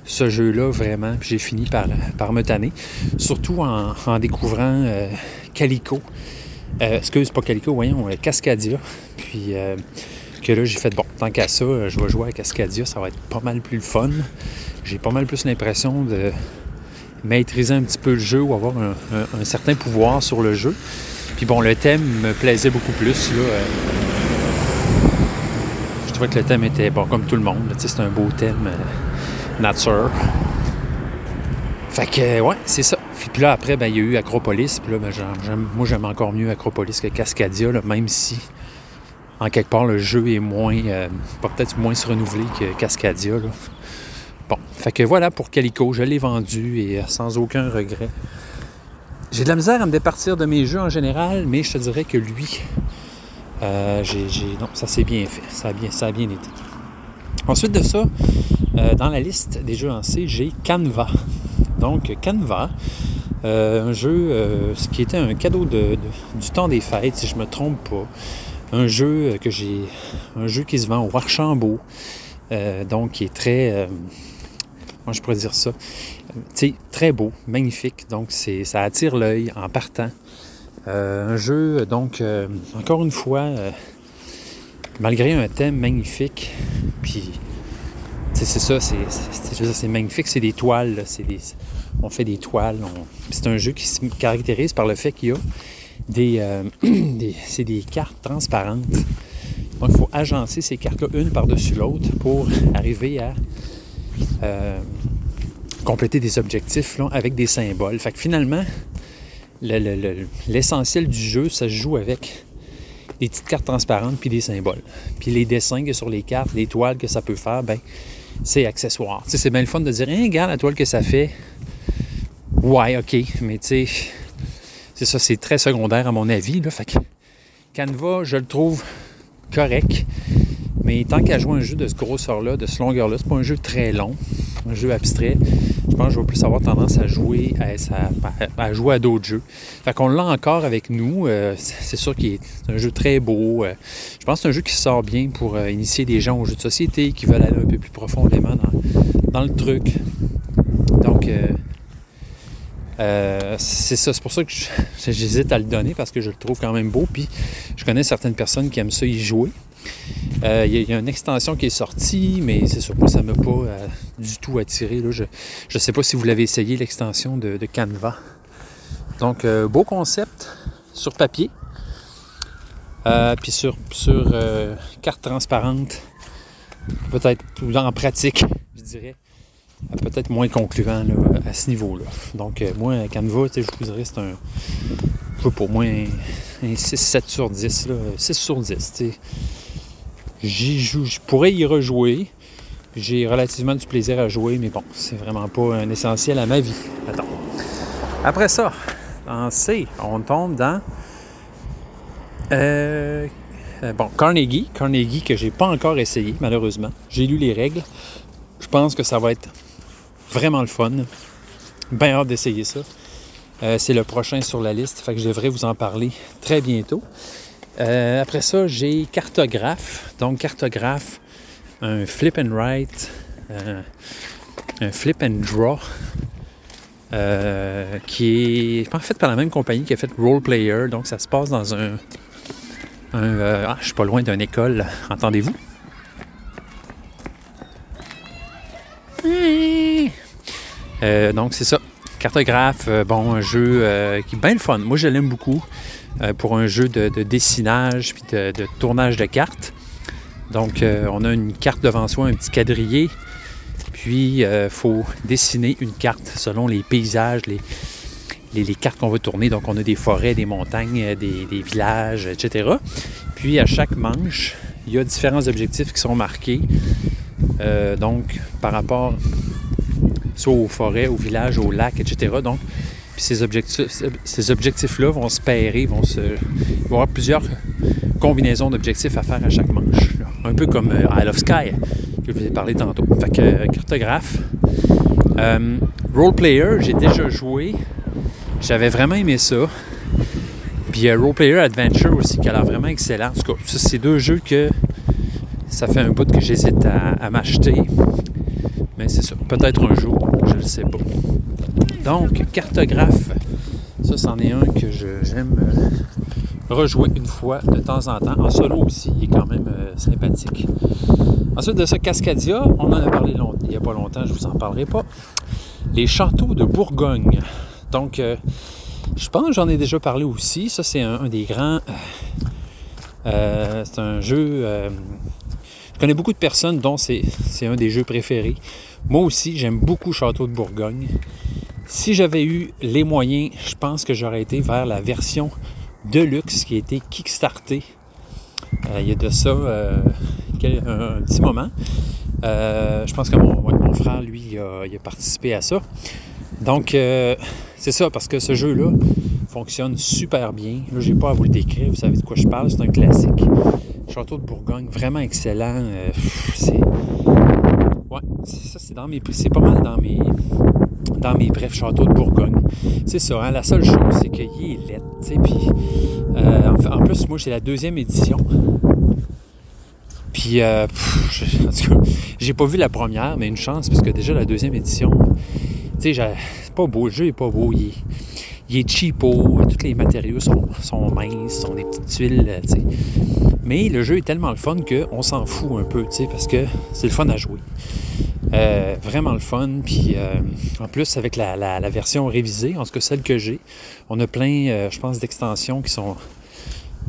ce jeu-là vraiment. J'ai fini par, par me tanner. Surtout en, découvrant euh, Calico. excuse, pas Calico, voyons, Cascadia. Puis que là, j'ai fait, bon, tant qu'à ça, je vais jouer à Cascadia, ça va être pas mal plus fun. J'ai pas mal plus l'impression de maîtriser un petit peu le jeu ou avoir un, certain pouvoir sur le jeu. Puis bon, le thème me plaisait beaucoup plus. Là, que le thème était, bon, comme tout le monde, c'est un beau thème euh, nature. Fait que, ouais, c'est ça. Puis là, après, ben, il y a eu Acropolis. Puis là, ben, moi, j'aime encore mieux Acropolis que Cascadia, même si, en quelque part, le jeu est moins, euh, peut-être moins se renouvelé que Cascadia. Bon, fait que voilà pour Calico. Je l'ai vendu et euh, sans aucun regret. J'ai de la misère à me départir de mes jeux en général, mais je te dirais que lui, euh, non, ça s'est bien fait. Ça a bien, ça a bien été. Ensuite de ça, dans la liste des jeux en C, j'ai Canva. Donc, Canva, un jeu, ce qui était un cadeau de, du temps des fêtes, si je me trompe pas. Un jeu que j'ai, un jeu qui se vend au Archambault, donc qui est très, moi je pourrais dire ça, très beau, magnifique. Donc, c'est, ça attire l'œil en partant. Euh, un jeu, donc, euh, encore une fois, euh, malgré un thème magnifique, puis, c'est ça, c'est magnifique, c'est des toiles, on fait des toiles. C'est un jeu qui se caractérise par le fait qu'il y a [clears throat] des, c'est des cartes transparentes. Donc, il faut agencer ces cartes-là une par-dessus l'autre pour arriver à compléter des objectifs avec des symboles. Fait que finalement, l'essentiel du jeu, ça se joue avec des petites cartes transparentes puis des symboles. Puis les dessins que sur les cartes, les toiles que ça peut faire, ben c'est accessoire. c'est bien le fun de dire, hein, regarde la toile que ça fait. Ouais, ok, mais tu sais, c'est ça, c'est très secondaire à mon avis. Là, fait Canva, je le trouve correct. Mais tant qu'à jouer un jeu de ce grosseur-là, de ce longueur-là, c'est pas un jeu très long, un jeu abstrait. Je pense que je vais plus avoir tendance à jouer à, jouer à d'autres jeux. Fait qu'on l'a encore avec nous. Euh, c'est sûr qu'il est un jeu très beau. Euh, je pense que c'est un jeu qui sort bien pour euh, initier des gens aux jeux de société qui veulent aller un peu plus profondément dans, le truc. Donc, c'est ça. C'est pour ça que [laughs] j'hésite à le donner parce que je le trouve quand même beau. Puis, je connais certaines personnes qui aiment ça y jouer. Euh, Il y, a- une extension qui est sortie, mais c'est sûr, moi, ça ne m'a pas euh, du tout attiré. là. Je ne sais pas si vous l'avez essayé, l'extension de, Canva. Donc, euh, beau concept sur papier. Euh, puis sur, sur euh, carte transparente, peut-être en pratique, [laughs] je dirais, euh, peut-être moins concluant à ce niveau-là. Donc, euh, moi, Canva, je vous dirais, c'est un, je pour moi, un, un 6-7 sur 10, là, 6 sur 10. tu sais. J'y joue, je pourrais y rejouer. J'ai relativement du plaisir à jouer, mais bon, c'est vraiment pas un essentiel à ma vie. Attends. Après ça, en C, on tombe dans. euh, bon, Carnegie. Carnegie que j'ai pas encore essayé, malheureusement. J'ai lu les règles. Je pense que ça va être vraiment le fun. Bien hâte d'essayer ça. Euh, c'est le prochain sur la liste, fait que je devrais vous en parler très bientôt. Euh, après ça, j'ai cartographe. Donc, cartographe, un flip and write, euh, un flip and draw, qui est fait par la même compagnie qui a fait Role Player. Donc, ça se passe dans un. un, ah, je suis pas loin d'une école. Entendez-vous? Euh, donc, c'est ça. Cartographe, euh, bon, un jeu euh, qui est bien le fun. Moi, je l'aime beaucoup pour un jeu de, de dessinage puis de, tournage de cartes. Donc, on a une carte devant soi, un petit quadrillé. Puis, il faut dessiner une carte selon les paysages, les, les, cartes qu'on veut tourner. Donc, on a des forêts, des montagnes, des, des villages, etc. Puis, à chaque manche, il y a différents objectifs qui sont marqués. Donc, par rapport soit aux forêts, aux villages, aux lacs, etc. Donc, puis ces objectifs, ces objectifs-là vont se pairer, vont se, il va y avoir plusieurs combinaisons d'objectifs à faire à chaque manche. Un peu comme euh, Isle of Sky, que je vous ai parlé tantôt. Fait que euh, cartographe. Euh, role player, j'ai déjà joué. J'avais vraiment aimé ça. Puis euh, Role Player Adventure aussi, qui a l'air vraiment excellent. En tout cas, c'est deux jeux que ça fait un bout que j'hésite à m'acheter. C'est ça. Peut-être un jour, je ne sais pas. Donc, cartographe. Ça, c'en est un que j'aime euh, rejouer une fois de temps en temps. En solo aussi, il est quand même euh, sympathique. Ensuite de ça, Cascadia, on en a parlé il n'y a pas longtemps, je vous en parlerai pas. Les châteaux de Bourgogne. Donc, euh, je pense j'en ai déjà parlé aussi. Ça, c'est un, des grands. c'est un jeu. je connais beaucoup de personnes dont c'est un des jeux préférés. Moi aussi, j'aime beaucoup Château de Bourgogne. Si j'avais eu les moyens, je pense que j'aurais été vers la version Deluxe qui a été kickstartée euh, il y a de ça euh, un, petit moment. Euh, je pense que mon, frère, lui, a, il a participé à ça. Donc, c'est ça, parce que ce jeu-là fonctionne super bien. Là, j'ai pas à vous le décrire, vous savez de quoi je parle, c'est un classique. Château de Bourgogne, vraiment excellent. C'est. Ouais, c'est ça, c'est dans mes. C'est pas mal dans mes. Dans mes brefs châteaux de Bourgogne. C'est ça, hein, la seule chose, c'est qu'il est laid, puis. euh, en, plus, moi, j'ai la deuxième édition. Puis, euh, en tout cas, j'ai pas vu la première, mais une chance, parce que déjà la deuxième édition, tu sais, c'est pas beau, le jeu est pas beau, il est, cheapo, tous les matériaux sont, sont minces, sont des petites tuiles, euh. Mais le jeu est tellement le fun qu'on s'en fout un peu, tu sais, parce que c'est le fun à jouer. Euh, vraiment le fun, puis euh, en plus avec la, la- version révisée, en tout cas celle que j'ai, on a plein, euh, je pense, d'extensions qui sont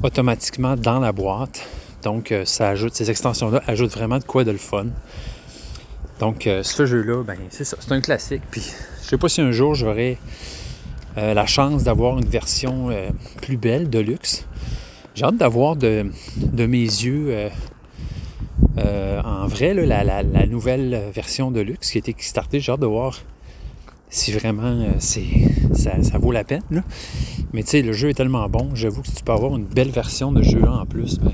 automatiquement dans la boîte. Donc ça ajoute, ces extensions-là ajoutent vraiment de quoi de le fun. Donc ce jeu-là, ben c'est ça, c'est un classique. Puis je sais pas si un jour j'aurai la chance d'avoir une version plus belle, de luxe. J'ai hâte d'avoir de, de mes yeux euh, en vrai la, nouvelle version de luxe qui a été startée. J'ai hâte de voir si vraiment euh, ça, vaut la peine. Mais tu sais, le jeu est tellement bon, j'avoue que si tu peux avoir une belle version de jeu en plus, ben,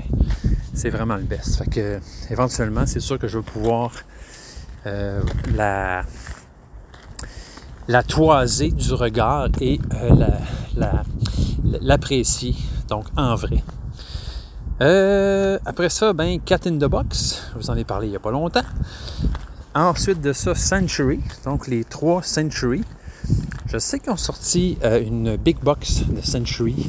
c'est vraiment le best. Fait que éventuellement, c'est sûr que je vais pouvoir euh, la, toiser du regard et la- la- l'apprécier, donc en vrai. Euh, après ça, ben, Cat in the Box, je vous en ai parlé il n'y a pas longtemps. Ensuite de ça, Century, donc les trois Century. Je sais qu'ils ont sorti euh, une big box de Century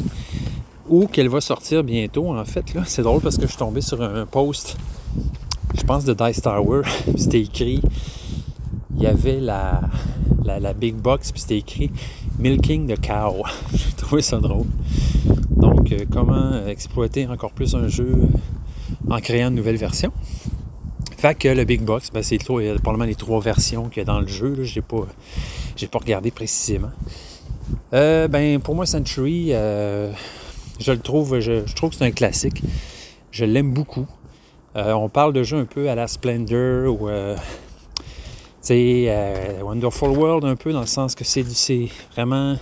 ou qu'elle va sortir bientôt. En fait, là, c'est drôle parce que je suis tombé sur un post, je pense de Dice Tower. [laughs] c'était écrit, il y avait la, la, big box, puis c'était écrit Milking the Cow. [laughs] J'ai trouvé ça drôle. Donc, euh, comment exploiter encore plus un jeu en créant une nouvelle version? Fait que le Big Box, ben, c'est probablement les trois versions qu'il y a dans le jeu. Je n'ai pas, pas regardé précisément. Euh, ben, pour moi, Century, euh, je le trouve, je, trouve que c'est un classique. Je l'aime beaucoup. on parle de jeu un peu à la Splendor ou euh, Wonderful World un peu dans le sens que c'est vraiment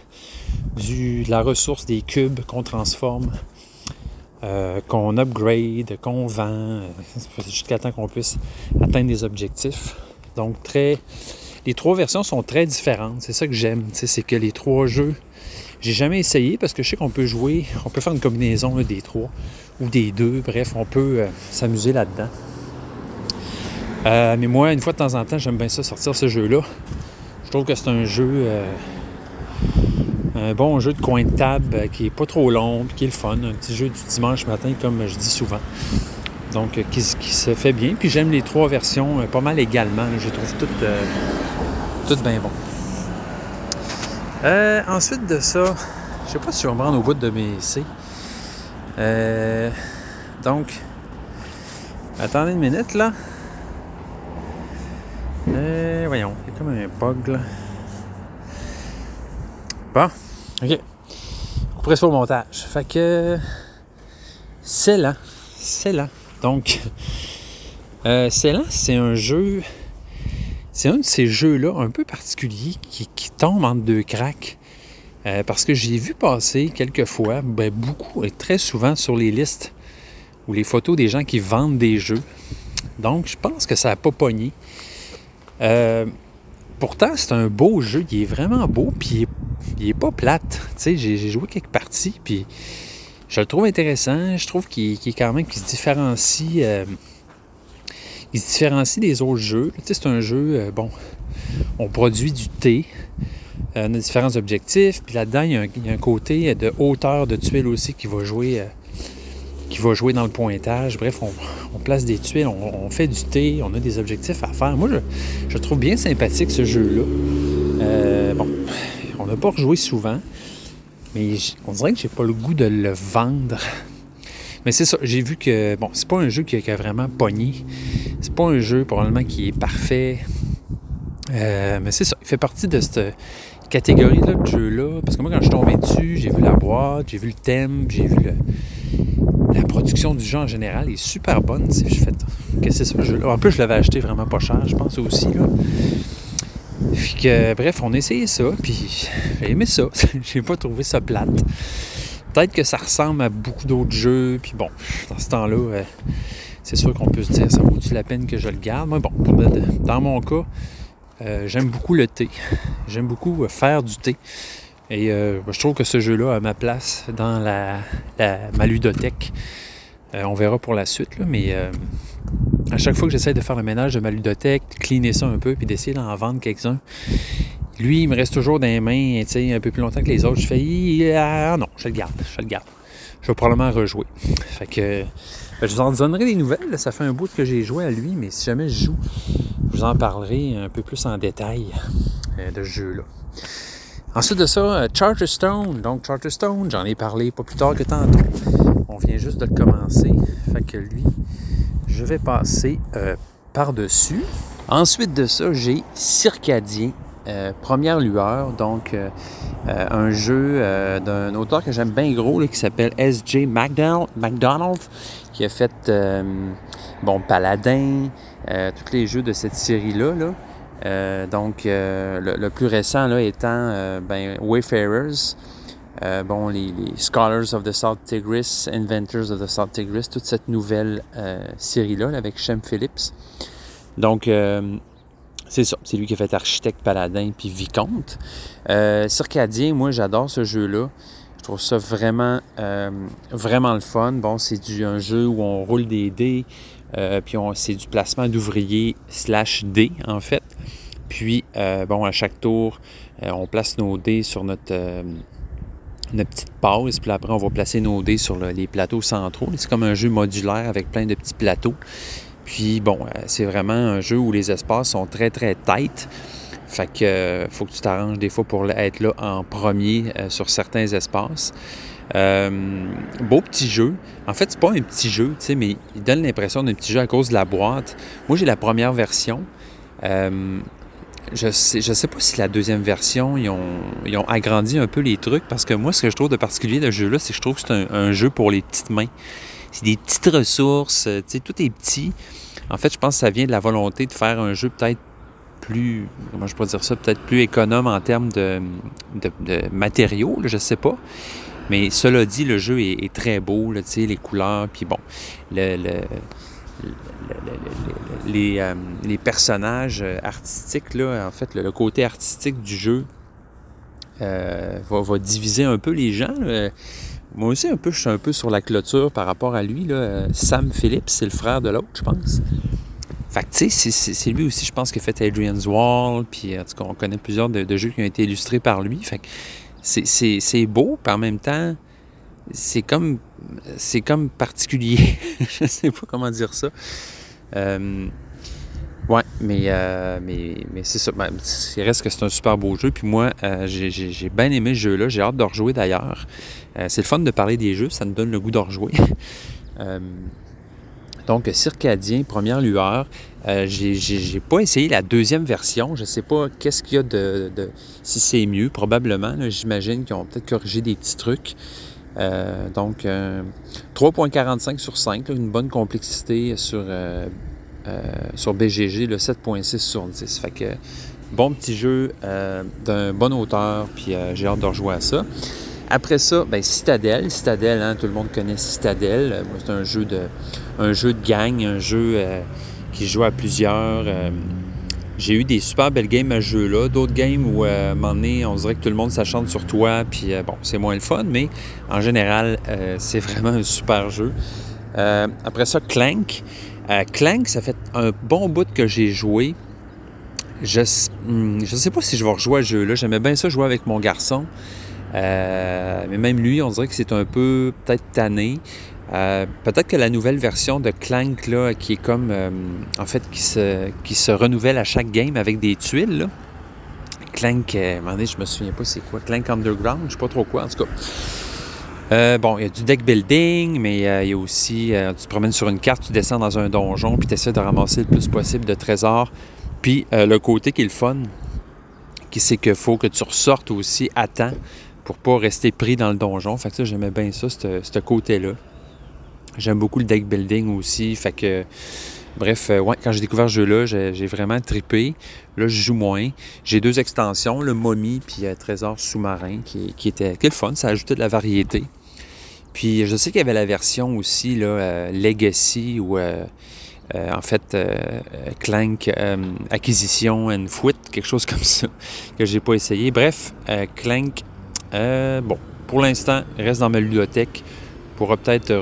du, de la ressource des cubes qu'on transforme, euh, qu'on upgrade, qu'on vend, euh, jusqu'à temps qu'on puisse atteindre des objectifs. Donc très, les trois versions sont très différentes. C'est ça que j'aime, c'est que les trois jeux, j'ai jamais essayé parce que je sais qu'on peut jouer, on peut faire une combinaison des trois ou des deux. Bref, on peut s'amuser là-dedans. Euh, mais moi, une fois de temps en temps, j'aime bien ça, sortir ce jeu-là. Je trouve que c'est un jeu, euh, un bon jeu de coin de table euh, qui est pas trop long, qui est le fun. Un petit jeu du dimanche matin, comme je dis souvent. Donc, qui, se fait bien. Puis j'aime les trois versions pas mal également. Je trouve toutes, toutes bien bon. ensuite de ça, je sais pas si je vais me rendre au bout de mes C. donc, attendez une minute là. Euh, voyons, il y a comme un bug là. Bon, ok. Couperai ça au montage. Fait que c'est là. C'est là. Donc, euh, c'est là, c'est un jeu. C'est un de ces jeux-là un peu particuliers qui, tombe entre deux cracks. Euh, parce que j'ai vu passer quelques fois, ben, beaucoup et très souvent sur les listes ou les photos des gens qui vendent des jeux. Donc, je pense que ça n'a pas pogné. Euh, pourtant, c'est un beau jeu. Il est vraiment beau, puis il est, pas plate. Tu sais, j'ai joué quelques parties, puis je le trouve intéressant. Je trouve qu'il est se différencie. Euh, il se différencie des autres jeux. C'est un jeu, euh, bon, on produit du thé. on a différents objectifs. Puis là-dedans, il, il, y a un côté de hauteur de tuiles aussi qui va jouer qui va jouer dans le pointage. Bref, on, place des tuiles, on, fait du thé, on a des objectifs à faire. Moi, je, trouve bien sympathique ce jeu-là. Euh, bon, on n'a pas rejoué souvent, mais on dirait que j'ai pas le goût de le vendre. [laughs] Mais c'est ça, j'ai vu que, bon, c'est pas un jeu qui, a vraiment pogné. C'est pas un jeu probablement qui est parfait. Euh, mais c'est ça, il fait partie de cette catégorie-là de jeu-là. Parce que moi, quand je suis tombé dessus, j'ai vu la boîte, j'ai vu le thème, j'ai vu le, production du jeu en général est super bonne. Je fais, que c'est ça? Je, en plus, je l'avais acheté vraiment pas cher, je pense aussi. Là. bref, on a essayé ça, puis j'ai aimé ça. [laughs] j'ai pas trouvé ça plate. Peut-être que ça ressemble à beaucoup d'autres jeux, puis bon, dans ce temps-là, euh, c'est sûr qu'on peut se dire, ça vaut-tu la peine que je le garde? Mais bon, dans mon cas, euh, j'aime beaucoup le thé. J'aime beaucoup euh, faire du thé. Et je trouve que ce jeu-là a ma place dans la, ma ludothèque. Euh, on verra pour la suite, là, mais euh, à chaque fois que j'essaie de faire le ménage de ma ludothèque, de cleaner ça un peu, puis d'essayer d'en vendre quelques-uns, lui, il me reste toujours dans les mains, un peu plus longtemps que les autres. Je fais, ah non, je le garde, je le garde. Je vais probablement rejouer. Fait que, ben, je vous en donnerai des nouvelles. Ça fait un bout que j'ai joué à lui, mais si jamais je joue, je vous en parlerai un peu plus en détail de ce jeu-là. Ensuite de ça, euh, Charterstone. Donc, Charterstone, j'en ai parlé pas plus tard que tantôt. On vient juste de le commencer. Fait que lui, je vais passer euh, par-dessus. Ensuite de ça, j'ai Circadien, euh, Première Lueur. Donc, un jeu d'un auteur que j'aime bien gros qui s'appelle S.J. McDonald, qui a fait, bon, Paladin, tous les jeux de cette série-là. Là. Euh, donc, euh, le, plus récent là, étant euh, ben, Wayfarers, bon, les, Scholars of the South Tigris, Inventors of the South Tigris, toute cette nouvelle série-là avec Shem Phillips. Donc, c'est ça, c'est lui qui a fait Architecte, Paladin puis Vicomte. Circadien, moi j'adore ce jeu-là. Je trouve ça vraiment, vraiment le fun. Bon, c'est un jeu où on roule des dés, puis c'est du placement d'ouvriers slash dés, en fait. Puis, euh, bon, à chaque tour, euh, on place nos dés sur notre, euh, petite pause, puis après, on va placer nos dés sur les plateaux centraux. C'est comme un jeu modulaire avec plein de petits plateaux. Puis, bon, euh, c'est vraiment un jeu où les espaces sont très, très tight. Fait que euh, faut que tu t'arranges des fois pour être là en premier euh, sur certains espaces. Beau petit jeu. En fait, c'est pas un petit jeu, mais il donne l'impression d'un petit jeu à cause de la boîte. Moi, j'ai la première version. je sais, je sais pas si la deuxième version, ils ont, agrandi un peu les trucs parce que moi, ce que je trouve de particulier de ce jeu-là, c'est que je trouve que c'est un, jeu pour les petites mains. C'est des petites ressources, sais, tout est petit. En fait, je pense que ça vient de la volonté de faire un jeu peut-être plus, comment je pourrais dire ça, peut-être plus économe en termes de, matériaux, je sais pas. Mais cela dit, le jeu est, très beau, là, les couleurs, puis bon, le, les, euh, les, personnages artistiques, là, en fait, le, côté artistique du jeu euh, va, diviser un peu les gens. Moi aussi, un peu, je suis un peu sur la clôture par rapport à lui. Sam Phillips, c'est le frère de l'autre, je pense. Fait que, tu sais, c'est lui aussi, je pense, qui a fait Adrian's Wall. Puis, en tout cas, on connaît plusieurs de, jeux qui ont été illustrés par lui. Fait que c'est beau, puis en même temps, c'est comme, c'est comme particulier. [laughs] je sais pas comment dire ça. Euh, Ouais, mais, euh, mais, mais c'est ça. Ben, il reste que c'est un super beau jeu. Puis moi, euh, j'ai bien aimé ce jeu-là. J'ai hâte de rejouer d'ailleurs. C'est le fun de parler des jeux. Ça me donne le goût de rejouer. [laughs] donc, Circadien, première lueur. j'ai pas essayé la deuxième version. Je sais pas qu'est-ce qu'il y a de, si c'est mieux. Probablement. J'imagine qu'ils ont peut-être corrigé des petits trucs. donc, 3.45 sur 5, une bonne complexité sur euh, sur BGG, le 7.6 sur 10. Fait que bon petit jeu euh, d'un bon auteur, puis euh, j'ai hâte de rejouer à ça. Après ça, ben, Citadel. Citadel, hein, tout le monde connaît Citadel. c'est un jeu de un gang, un jeu qui joue à plusieurs. j'ai eu des super belles games à ce jeu-là. D'autres games où, à un moment donné, on dirait que tout le monde s'achante sur toi, puis bon, c'est moins le fun, mais en général, c'est [laughs] vraiment un super jeu. après ça, Clank. Euh, Clank, ça fait un bon bout que j'ai joué. Je ne hmm, sais pas si je vais rejouer à ce jeu-là. J'aimais bien ça jouer avec mon garçon. Euh, mais même lui, on dirait que c'est un peu peut-être tanné. Euh, peut-être que la nouvelle version de Clank, là, qui est comme, en fait, qui se, qui se renouvelle à chaque game avec des tuiles, là. Clank, donné, je me souviens pas c'est quoi, Clank Underground, je sais pas trop quoi, en tout cas. Euh, bon, il y a du deck building, mais euh, il y a aussi, euh, tu te promènes sur une carte, tu descends dans un donjon, puis tu essaies de ramasser le plus possible de trésors. Puis le côté qui est le fun, qui c'est qu'il faut que tu ressortes aussi à temps pour pas rester pris dans le donjon. Fait que ça, j'aimais bien ça, ce côté-là. J'aime beaucoup le deck building aussi. Fait que, bref, ouais, quand j'ai découvert ce jeu-là, j'ai vraiment tripé. Là, je joue moins. J'ai deux extensions, le Mommy puis Trésor sous-marin, qui, qui, était, qui le fun. Ça ajoutait de la variété. Puis je sais qu'il y avait la version aussi, là, euh, Legacy, ou euh, euh, en fait Clank Acquisition and Foot, quelque chose comme ça, que j'ai pas essayé. Bref, Clank, bon, pour l'instant, reste dans ma ludothèque pourra peut-être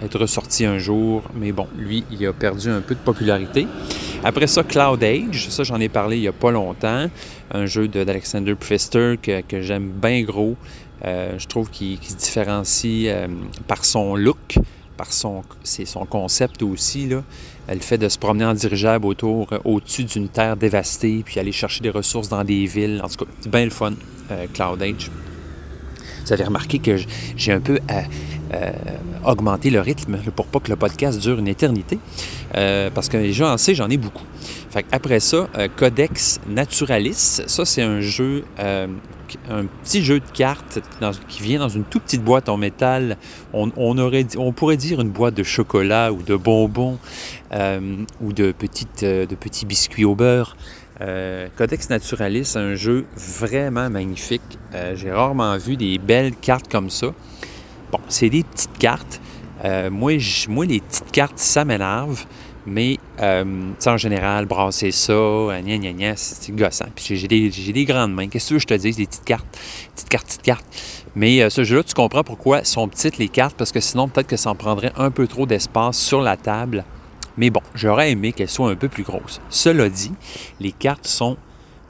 être ressorti un jour, mais bon, lui, il a perdu un peu de popularité. Après ça, Cloud Age, ça j'en ai parlé il n'y a pas longtemps, un jeu d'Alexander Pfister que, que j'aime bien gros. Euh, je trouve qu'il se différencie euh, par son look, par son, son concept aussi. Là. Le fait de se promener en dirigeable autour, euh, au-dessus d'une terre dévastée, puis aller chercher des ressources dans des villes. En tout cas, c'est bien le fun, Cloud Age. Vous avez remarqué que j'ai un peu augmenté le rythme pour pas que le podcast dure une éternité. parce que les gens en sait, j'en ai beaucoup. Fait après ça, Codex Naturalis, ça c'est un jeu un petit jeu de cartes qui vient dans une toute petite boîte en métal. On, aurait, on pourrait dire une boîte de chocolat ou de bonbons euh, ou de, petites, euh, de petits biscuits au beurre. Euh, Codex Naturalis, un jeu vraiment magnifique. J'ai rarement vu des belles cartes comme ça. Bon, c'est des petites cartes. moi, moi, les petites cartes, ça m'énerve. Mais, euh, en général, brasser ça, euh, gna gna gna, c'est gossant. Puis j'ai des, des, grandes mains. Qu'est-ce que je te dise? Des petites cartes, petites cartes, petites cartes. Mais euh, ce jeu-là, tu comprends pourquoi sont petites les cartes, parce que sinon, peut-être que ça en prendrait un peu trop d'espace sur la table. Mais bon, j'aurais aimé qu'elles soient un peu plus grosses. Cela dit, les cartes sont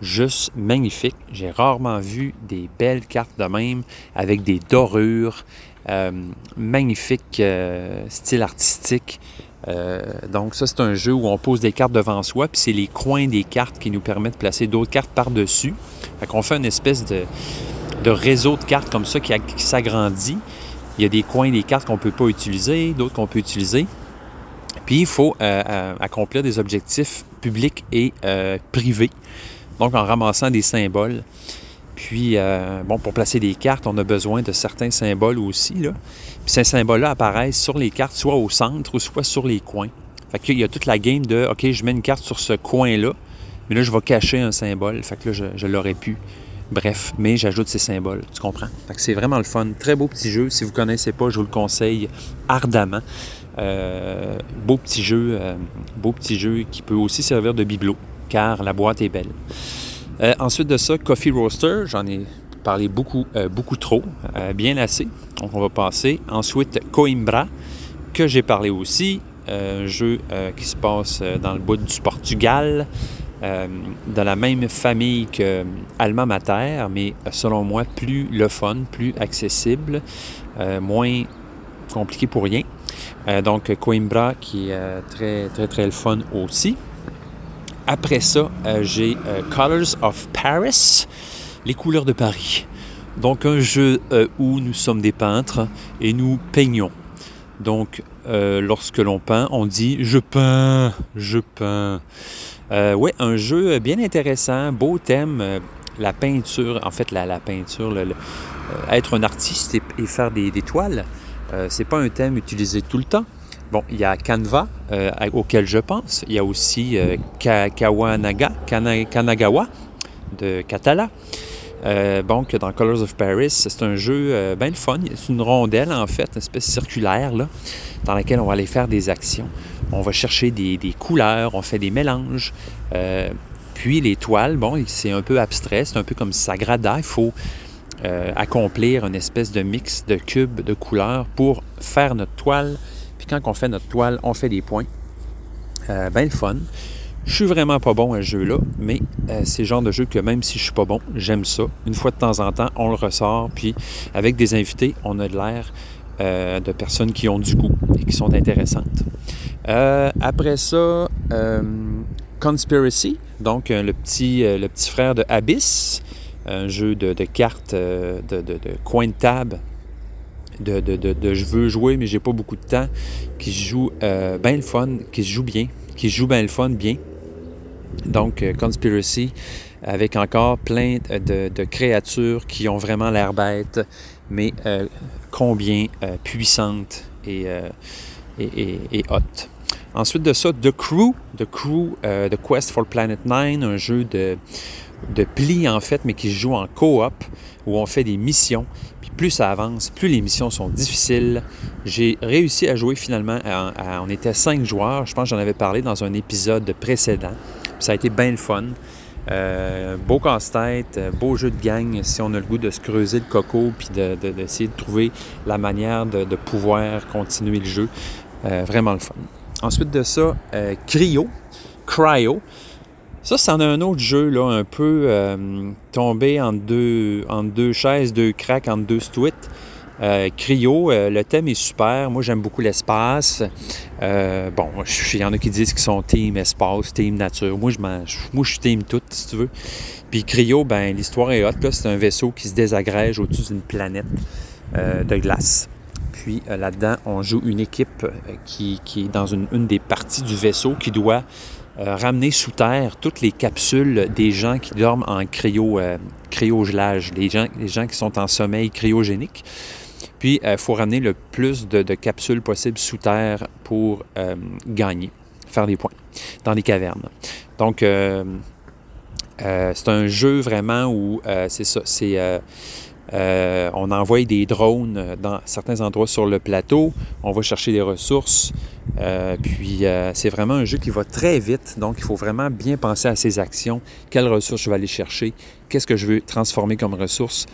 juste magnifique. J'ai rarement vu des belles cartes de même avec des dorures. Euh, magnifique euh, style artistique. Euh, donc ça, c'est un jeu où on pose des cartes devant soi, puis c'est les coins des cartes qui nous permettent de placer d'autres cartes par-dessus. Fait qu'on fait une espèce de, réseau de cartes comme ça qui, s'agrandit. Il y a des coins des cartes qu'on ne peut pas utiliser, d'autres qu'on peut utiliser. Puis il faut accomplir des objectifs publics et privés. Donc en ramassant des symboles. Puis, euh, bon, pour placer des cartes, on a besoin de certains symboles aussi. Là. Puis ces symboles-là apparaissent sur les cartes, soit au centre ou soit sur les coins. Fait qu'il y a toute la game de OK, je mets une carte sur ce coin-là, mais là, je vais cacher un symbole. Fait que là, je, l'aurais pu. Bref, mais j'ajoute ces symboles, tu comprends? Fait que c'est vraiment le fun. Très beau petit jeu. Si vous ne connaissez pas, je vous le conseille ardemment. Euh, beau petit jeu, euh, beau petit jeu qui peut aussi servir de bibelot, car la boîte est belle. Euh, ensuite de ça, Coffee Roaster, j'en ai parlé beaucoup, beaucoup trop, bien assez. Donc on va passer. Ensuite, Coimbra, que j'ai parlé aussi, un jeu qui se passe dans le bout du Portugal, de la même famille que Alma Mater, mais selon moi plus le fun, plus accessible, moins compliqué pour rien. Donc Coimbra qui est très très très le fun aussi. Après ça, euh, j'ai euh, Colors of Paris, les couleurs de Paris. Donc un jeu euh, où nous sommes des peintres et nous peignons. Donc lorsque l'on peint, on dit je peins, je peins. oui, un jeu bien intéressant, beau thème, la peinture, en fait la, peinture, être un artiste et, faire des toiles, c'est pas un thème utilisé tout le temps. Bon, il y a Canva, euh, auquel je pense. Il y a aussi euh, Kawanaga, Kanagawa de Katala. Euh, donc, dans Colors of Paris, c'est un jeu euh, bien le fun. C'est une rondelle, en fait, une espèce circulaire, là, dans laquelle on va aller faire des actions. On va chercher des, des couleurs, on fait des mélanges. puis les toiles, bon, c'est un peu abstrait, c'est un peu comme Sagrada. Il faut accomplir une espèce de mix de cubes de couleurs pour faire notre toile quand on fait notre toile, on fait des points. Euh, ben le fun. Je suis vraiment pas bon à ce jeu-là, mais euh, c'est le genre de jeu que même si je suis pas bon, j'aime ça. Une fois de temps en temps, on le ressort, puis avec des invités, on a de l'air euh, de personnes qui ont du goût et qui sont intéressantes. après ça, Conspiracy, donc le, petit, le petit frère de Abyss, un jeu de, cartes, de, de, coin de table de, je veux jouer, mais j'ai pas beaucoup de temps, qui joue euh, bien le fun, qui se joue bien, qui joue bien le fun, bien. Donc, euh, Conspiracy, avec encore plein de, créatures qui ont vraiment l'air bêtes, mais euh, combien puissantes et, et, et, hautes. Ensuite de ça, The Crew, The Crew, The Quest for Planet 9, un jeu de, de pli en fait, mais qui se joue en coop, où on fait des missions plus ça avance, plus les missions sont difficiles. J'ai réussi à jouer finalement, on était cinq joueurs, je pense que j'en avais parlé dans un épisode précédent. Ça a été bien le fun. Euh, beau casse-tête, euh, beau jeu de gang si on a le goût de se creuser le coco puis d'essayer de, trouver la manière de, pouvoir continuer le jeu. Euh, vraiment le fun. Ensuite de ça, Cryo, Cryo. Ça, c'en a un autre jeu, là, un peu euh, tombé en deux, en deux chaises, deux cracks, en deux stuits. Euh, Cryo, euh, le thème est super. Moi, j'aime beaucoup l'espace. bon, il y en a qui disent qu'ils sont team espace, team nature. Moi, je, moi, je suis team tout, si tu veux. Puis Cryo, ben, l'histoire est haute. C'est un vaisseau qui se désagrège au-dessus d'une planète de glace. Puis là-dedans, on joue une équipe qui, qui est dans une, une, des parties du vaisseau qui doit euh, ramener sous terre toutes les capsules des gens qui dorment en cryo, euh, cryogelage, les gens, les gens qui sont en sommeil cryogénique. Puis, il euh, faut ramener le plus de, capsules possibles sous terre pour gagner, faire des points dans les cavernes. Donc, c'est un jeu vraiment où c'est ça, c'est euh, on envoie des drones dans certains endroits sur le plateau. On va chercher des ressources. Euh, puis euh, c'est vraiment un jeu qui va très vite. Donc il faut vraiment bien penser à ses actions. Quelles ressources je vais aller chercher? Qu'est-ce que je veux transformer comme ressources?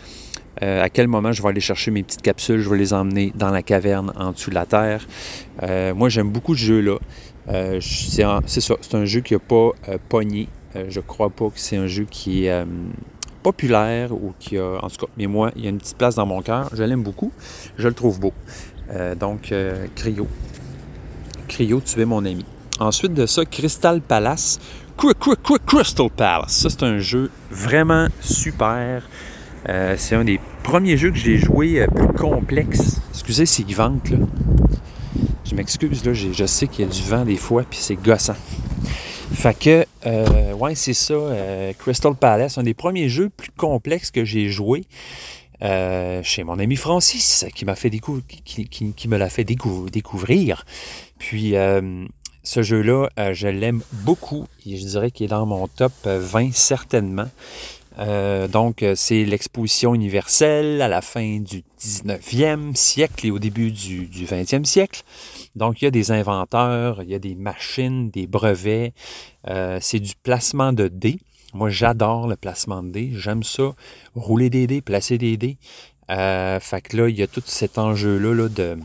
à quel moment je vais aller chercher mes petites capsules? Je vais les emmener dans la caverne en dessous de la terre. moi j'aime beaucoup ce jeu-là. c'est c'est un jeu qui n'a pas pogné euh, je crois pas que c'est un jeu qui euh, populaire ou qui a. En tout cas, mais moi, il y a une petite place dans mon cœur. Je l'aime beaucoup. Je le trouve beau. Euh, donc, Cryo. Cryo, tu es mon ami. Ensuite de ça, Crystal Palace. Crystal Palace. Ça, c'est un jeu vraiment super. c'est un des premiers jeux que j'ai joué plus complexe. Excusez s'il vente, là. Je m'excuse, là, je sais qu'il y a du vent des fois, puis c'est gossant. Fait que, euh, ouais, c'est ça. Euh, Crystal Palace, un des premiers jeux plus complexes que j'ai joué euh, chez mon ami Francis, qui m'a fait qui, me l'a fait découvrir. Puis, ce jeu-là, je l'aime beaucoup. Et je dirais qu'il est dans mon top 20 certainement. Donc, c'est l'exposition universelle à la fin du 19e siècle et au début du, du 20e siècle. Donc, il y a des inventeurs, il y a des machines, des brevets. Euh, c'est du placement de dés. Moi, j'adore le placement de dés. J'aime ça. Rouler des dés, placer des dés. Euh, fait que là, il y a tout cet enjeu-là là, de,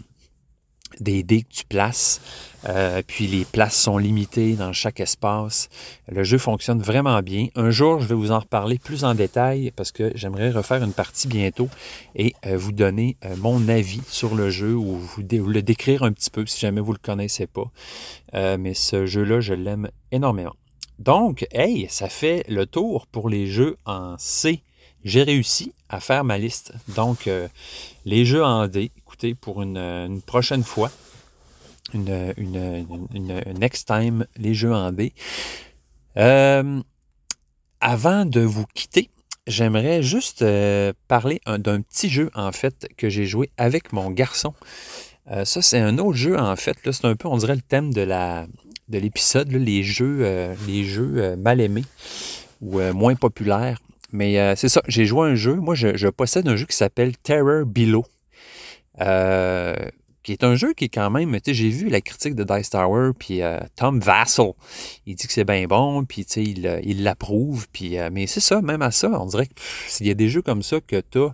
des dés que tu places. Euh, puis les places sont limitées dans chaque espace. Le jeu fonctionne vraiment bien. Un jour, je vais vous en reparler plus en détail parce que j'aimerais refaire une partie bientôt et euh, vous donner euh, mon avis sur le jeu ou vous, le décrire un petit peu si jamais vous ne le connaissez pas. mais ce jeu-là, je l'aime énormément. Donc, hey, ça fait le tour pour les jeux en C. J'ai réussi à faire ma liste. Donc, les jeux en D, pour une prochaine fois, une, une, next time, les jeux en D. Euh, avant de vous quitter, j'aimerais juste euh, parler d'un petit jeu, en fait, que j'ai joué avec mon garçon. Euh, ça, c'est un autre jeu, en fait. C'est un peu, on dirait, le thème de la de l'épisode, les jeux, les jeux mal aimés ou moins populaires. Mais c'est ça, j'ai joué un jeu. Moi, je, je, possède un jeu qui s'appelle Terror Below qui est un jeu qui est quand même, tu sais, j'ai vu la critique de Dice Tower, puis euh, Tom Vassell, il dit que c'est bien bon, puis tu sais, il euh, l'approuve, puis, euh, mais c'est ça, même à ça, on dirait qu'il y a des jeux comme ça que tu as,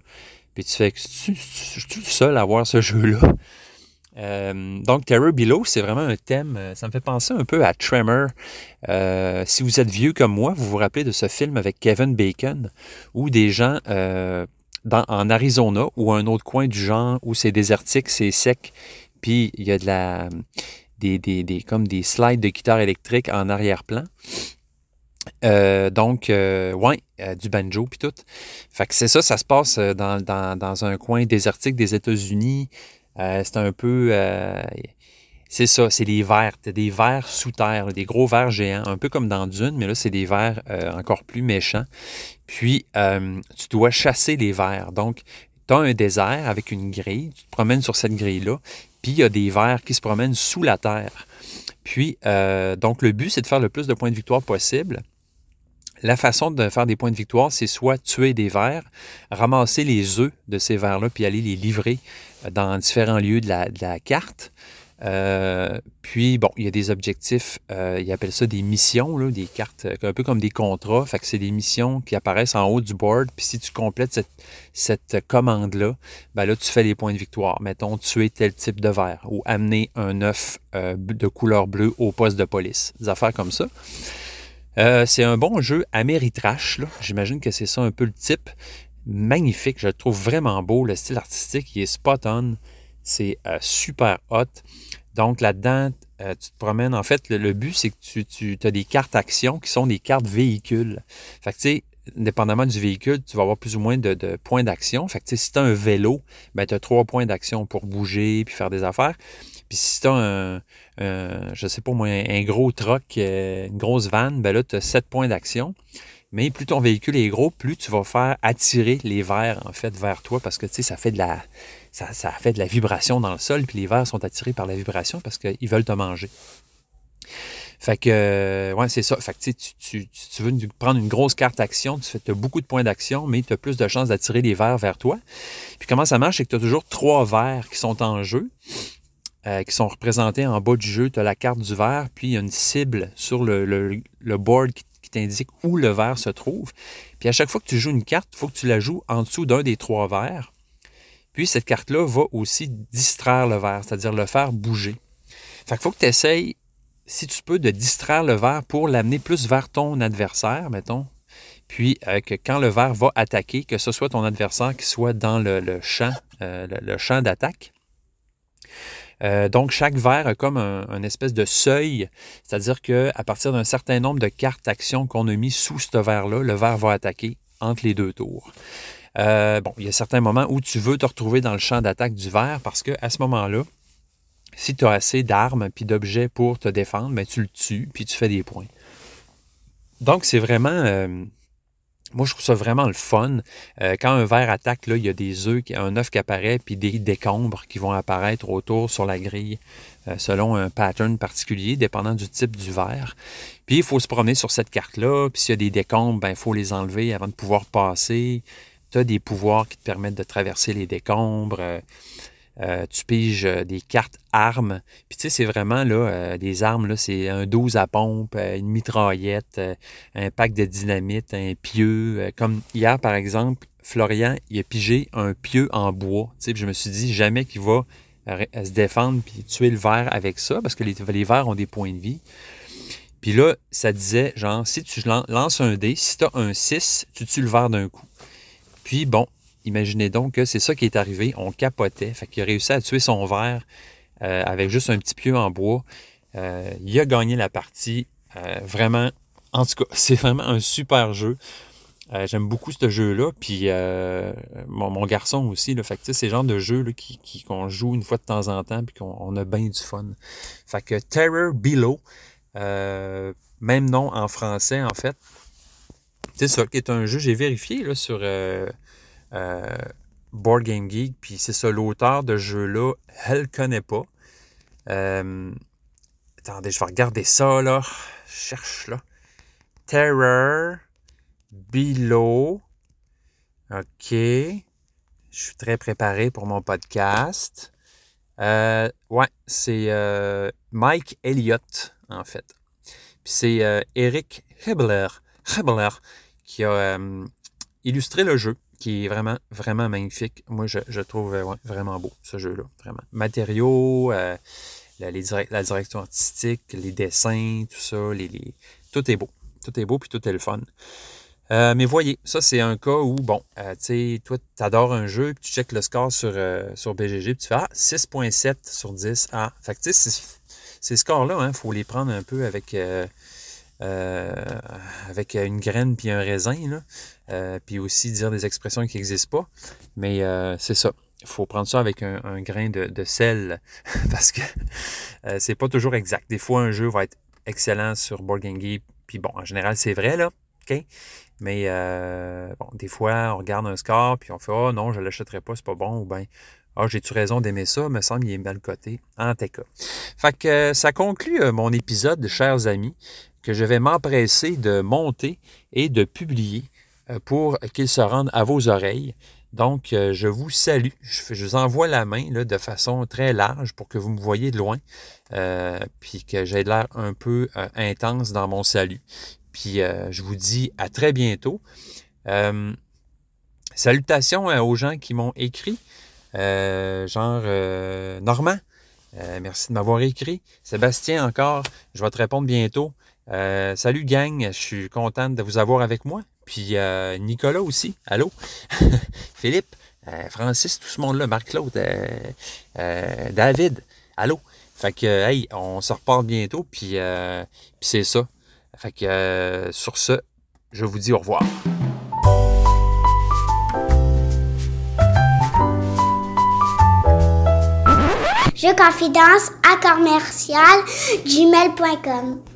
puis tu fais que tu, es le seul à voir ce jeu-là. donc, Terror Below, c'est vraiment un thème, ça me fait penser un peu à Tremor. si vous êtes vieux comme moi, vous vous rappelez de ce film avec Kevin Bacon, où des gens en Arizona ou un autre coin du genre où c'est désertique, c'est sec, puis il y a de la, des, des, comme des slides de guitare électrique en arrière-plan. Euh, donc, euh, ouais, euh, du banjo puis tout. Fait que c'est ça, ça se passe dans, dans, dans un coin désertique des États-Unis. c'est un peu c'est ça, c'est des vers. Tu des vers sous terre, des gros vers géants, un peu comme dans Dune, mais là, c'est des vers euh, encore plus méchants. Puis, euh, tu dois chasser les vers. Donc, tu as un désert avec une grille, tu te promènes sur cette grille-là, puis il y a des vers qui se promènent sous la terre. Puis, euh, donc, le but, c'est de faire le plus de points de victoire possible. La façon de faire des points de victoire, c'est soit tuer des vers, ramasser les œufs de ces vers-là, puis aller les livrer dans différents lieux de la carte. Euh, puis, bon, il y a des objectifs, euh, ils appellent ça des missions, des cartes, euh, un peu comme des contrats. Fait que c'est des missions qui apparaissent en haut du board. Puis si tu complètes cette, commande-là, ben là, tu fais les points de victoire. Mettons, tuer tel type de verre ou amener un œuf de couleur bleue au poste de police. Des affaires comme ça. c'est un bon jeu Ameritrash. J'imagine que c'est ça un peu le type. Magnifique, je le trouve vraiment beau. Le style artistique, il est spot on. C'est super hot. Donc là-dedans, euh, tu te promènes. En fait, le, but, c'est que tu, tu as des cartes actions qui sont des cartes véhicules. Fait que tu sais, indépendamment du véhicule, tu vas avoir plus ou moins de, points d'action. Fait que si tu as un vélo, ben, tu as trois points d'action pour bouger puis faire des affaires. Puis si tu as un, je sais pas moi, un gros truck, euh, une grosse van, ben là, tu as sept points d'action. Mais plus ton véhicule est gros, plus tu vas faire attirer les verres, en fait, vers toi parce que, tu sais, ça fait de la ça, fait de la vibration dans le sol, puis les vers sont attirés par la vibration parce qu'ils veulent te manger. Fait que, euh, ouais, c'est ça. Fait que, tu, tu, veux prendre une grosse carte action, tu as beaucoup de points d'action, mais tu as plus de chances d'attirer les vers vers toi. Puis comment ça marche, c'est que tu as toujours trois vers qui sont en jeu, euh, qui sont représentés en bas du jeu. Tu as la carte du verre, puis il y a une cible sur le, le, board qui, qui t'indique où le verre se trouve. Puis à chaque fois que tu joues une carte, il faut que tu la joues en dessous d'un des trois verres. Puis cette carte-là va aussi distraire le verre, c'est-à-dire le faire bouger. Fait qu'il faut que tu essayes si tu peux, de distraire le verre pour l'amener plus vers ton adversaire, mettons. Puis euh, que quand le verre va attaquer, que ce soit ton adversaire qui soit dans le, champ, euh, le, champ d'attaque. Euh, donc, chaque verre a comme un, espèce de seuil, c'est-à-dire qu'à partir d'un certain nombre de cartes actions qu'on a mis sous ce verre-là, le verre va attaquer entre les deux tours. Bon, il y a certains moments où tu veux te retrouver dans le champ d'attaque du verre parce qu'à ce moment-là, si tu as assez d'armes puis d'objets pour te défendre, ben, tu le tues puis tu fais des points. Donc, c'est vraiment. Euh, moi, je trouve ça vraiment le fun. Euh, quand un verre attaque, là, il y a des œufs, un œuf qui apparaît, puis des décombres qui vont apparaître autour sur la grille euh, selon un pattern particulier, dépendant du type du verre. Puis, il faut se promener sur cette carte-là. Puis, s'il y a des décombres, ben, il faut les enlever avant de pouvoir passer. Tu as des pouvoirs qui te permettent de traverser les décombres. Euh, tu piges euh, des cartes armes. Puis tu sais, c'est vraiment là, euh, des armes, là, c'est un 12 à pompe, une mitraillette, un pack de dynamite, un pieu. comme hier, par exemple, Florian, il a pigé un pieu en bois. Tu sais, je me suis dit jamais qu'il va se défendre puis tuer le verre avec ça, parce que les, les verres ont des points de vie. Puis là, ça disait, genre, si tu lances un dé, si tu as un 6, tu tues le verre d'un coup. Puis bon, Imaginez donc que c'est ça qui est arrivé. On capotait. Fait qu'il a réussi à tuer son verre euh, avec juste un petit pieu en bois. Euh, il a gagné la partie. Euh, vraiment, en tout cas, [laughs] c'est vraiment un super jeu. J'aime beaucoup ce jeu-là. Puis mon, garçon aussi. Là, fait que c'est le genre de jeu qu'on joue une fois de temps en temps puis qu'on a bien du fun. Fait que Terror Below, même nom en français en fait. C'est ça, qui est un jeu, j'ai vérifié là, sur euh, Board Game Geek, puis c'est ça, l'auteur de jeu-là, elle connaît pas. Euh, attendez, je vais regarder ça, là. Je cherche, là. Terror Below. OK. Je suis très préparé pour mon podcast. Euh, ouais, c'est Mike Elliott, en fait. Puis c'est Eric Hebler, Hebler qui a illustré le jeu qui est vraiment, vraiment magnifique. Moi, je, trouve euh, vraiment beau, ce jeu-là. Vraiment. Matériaux, euh, la, direction artistique, les dessins, tout ça, tout est beau. Tout est beau, puis tout est le fun. Euh, mais voyez, ça, c'est un cas où, bon, tu sais, toi, tu adores un jeu, puis tu checkes le score sur, sur BGG, puis tu fais, ah, 6.7 sur 10. Ah, fait que, tu sais, ces scores-là, il hein, faut les prendre un peu avec euh, avec une graine puis un raisin, là. Euh, puis aussi dire des expressions qui n'existent pas. Mais euh, c'est ça. Il faut prendre ça avec un, grain de, sel [laughs] parce que c'est pas toujours exact. Des fois, un jeu va être excellent sur Board puis bon, en général, c'est vrai, là. OK? Mais bon, des fois, on regarde un score, puis on fait Oh non, je ne l'achèterai pas, c'est pas bon, ou bien Ah, j'ai-tu raison d'aimer ça? Me semble qu'il est mal coté. En tout cas. Fait que ça conclut mon épisode, chers amis que je vais m'empresser de monter et de publier euh, pour qu'il se rende à vos oreilles. Donc, euh, je vous salue. Je, vous envoie la main là, de façon très large pour que vous me voyez de loin, euh, puis que j'ai l'air un peu intense dans mon salut. Puis, je vous dis à très bientôt. salutations aux gens qui m'ont écrit, genre Normand. merci de m'avoir écrit. Sébastien encore, je vais te répondre bientôt. Euh, salut gang, je suis content de vous avoir avec moi. Puis euh, Nicolas aussi, allô? [laughs] Philippe, euh, Francis, tout ce monde-là, Marc-Claude, David, allô? Fait que, hey, on se reparle bientôt, puis, puis c'est ça. Fait que, sur ce, je vous dis au revoir. Je confidence à commercial gmail.com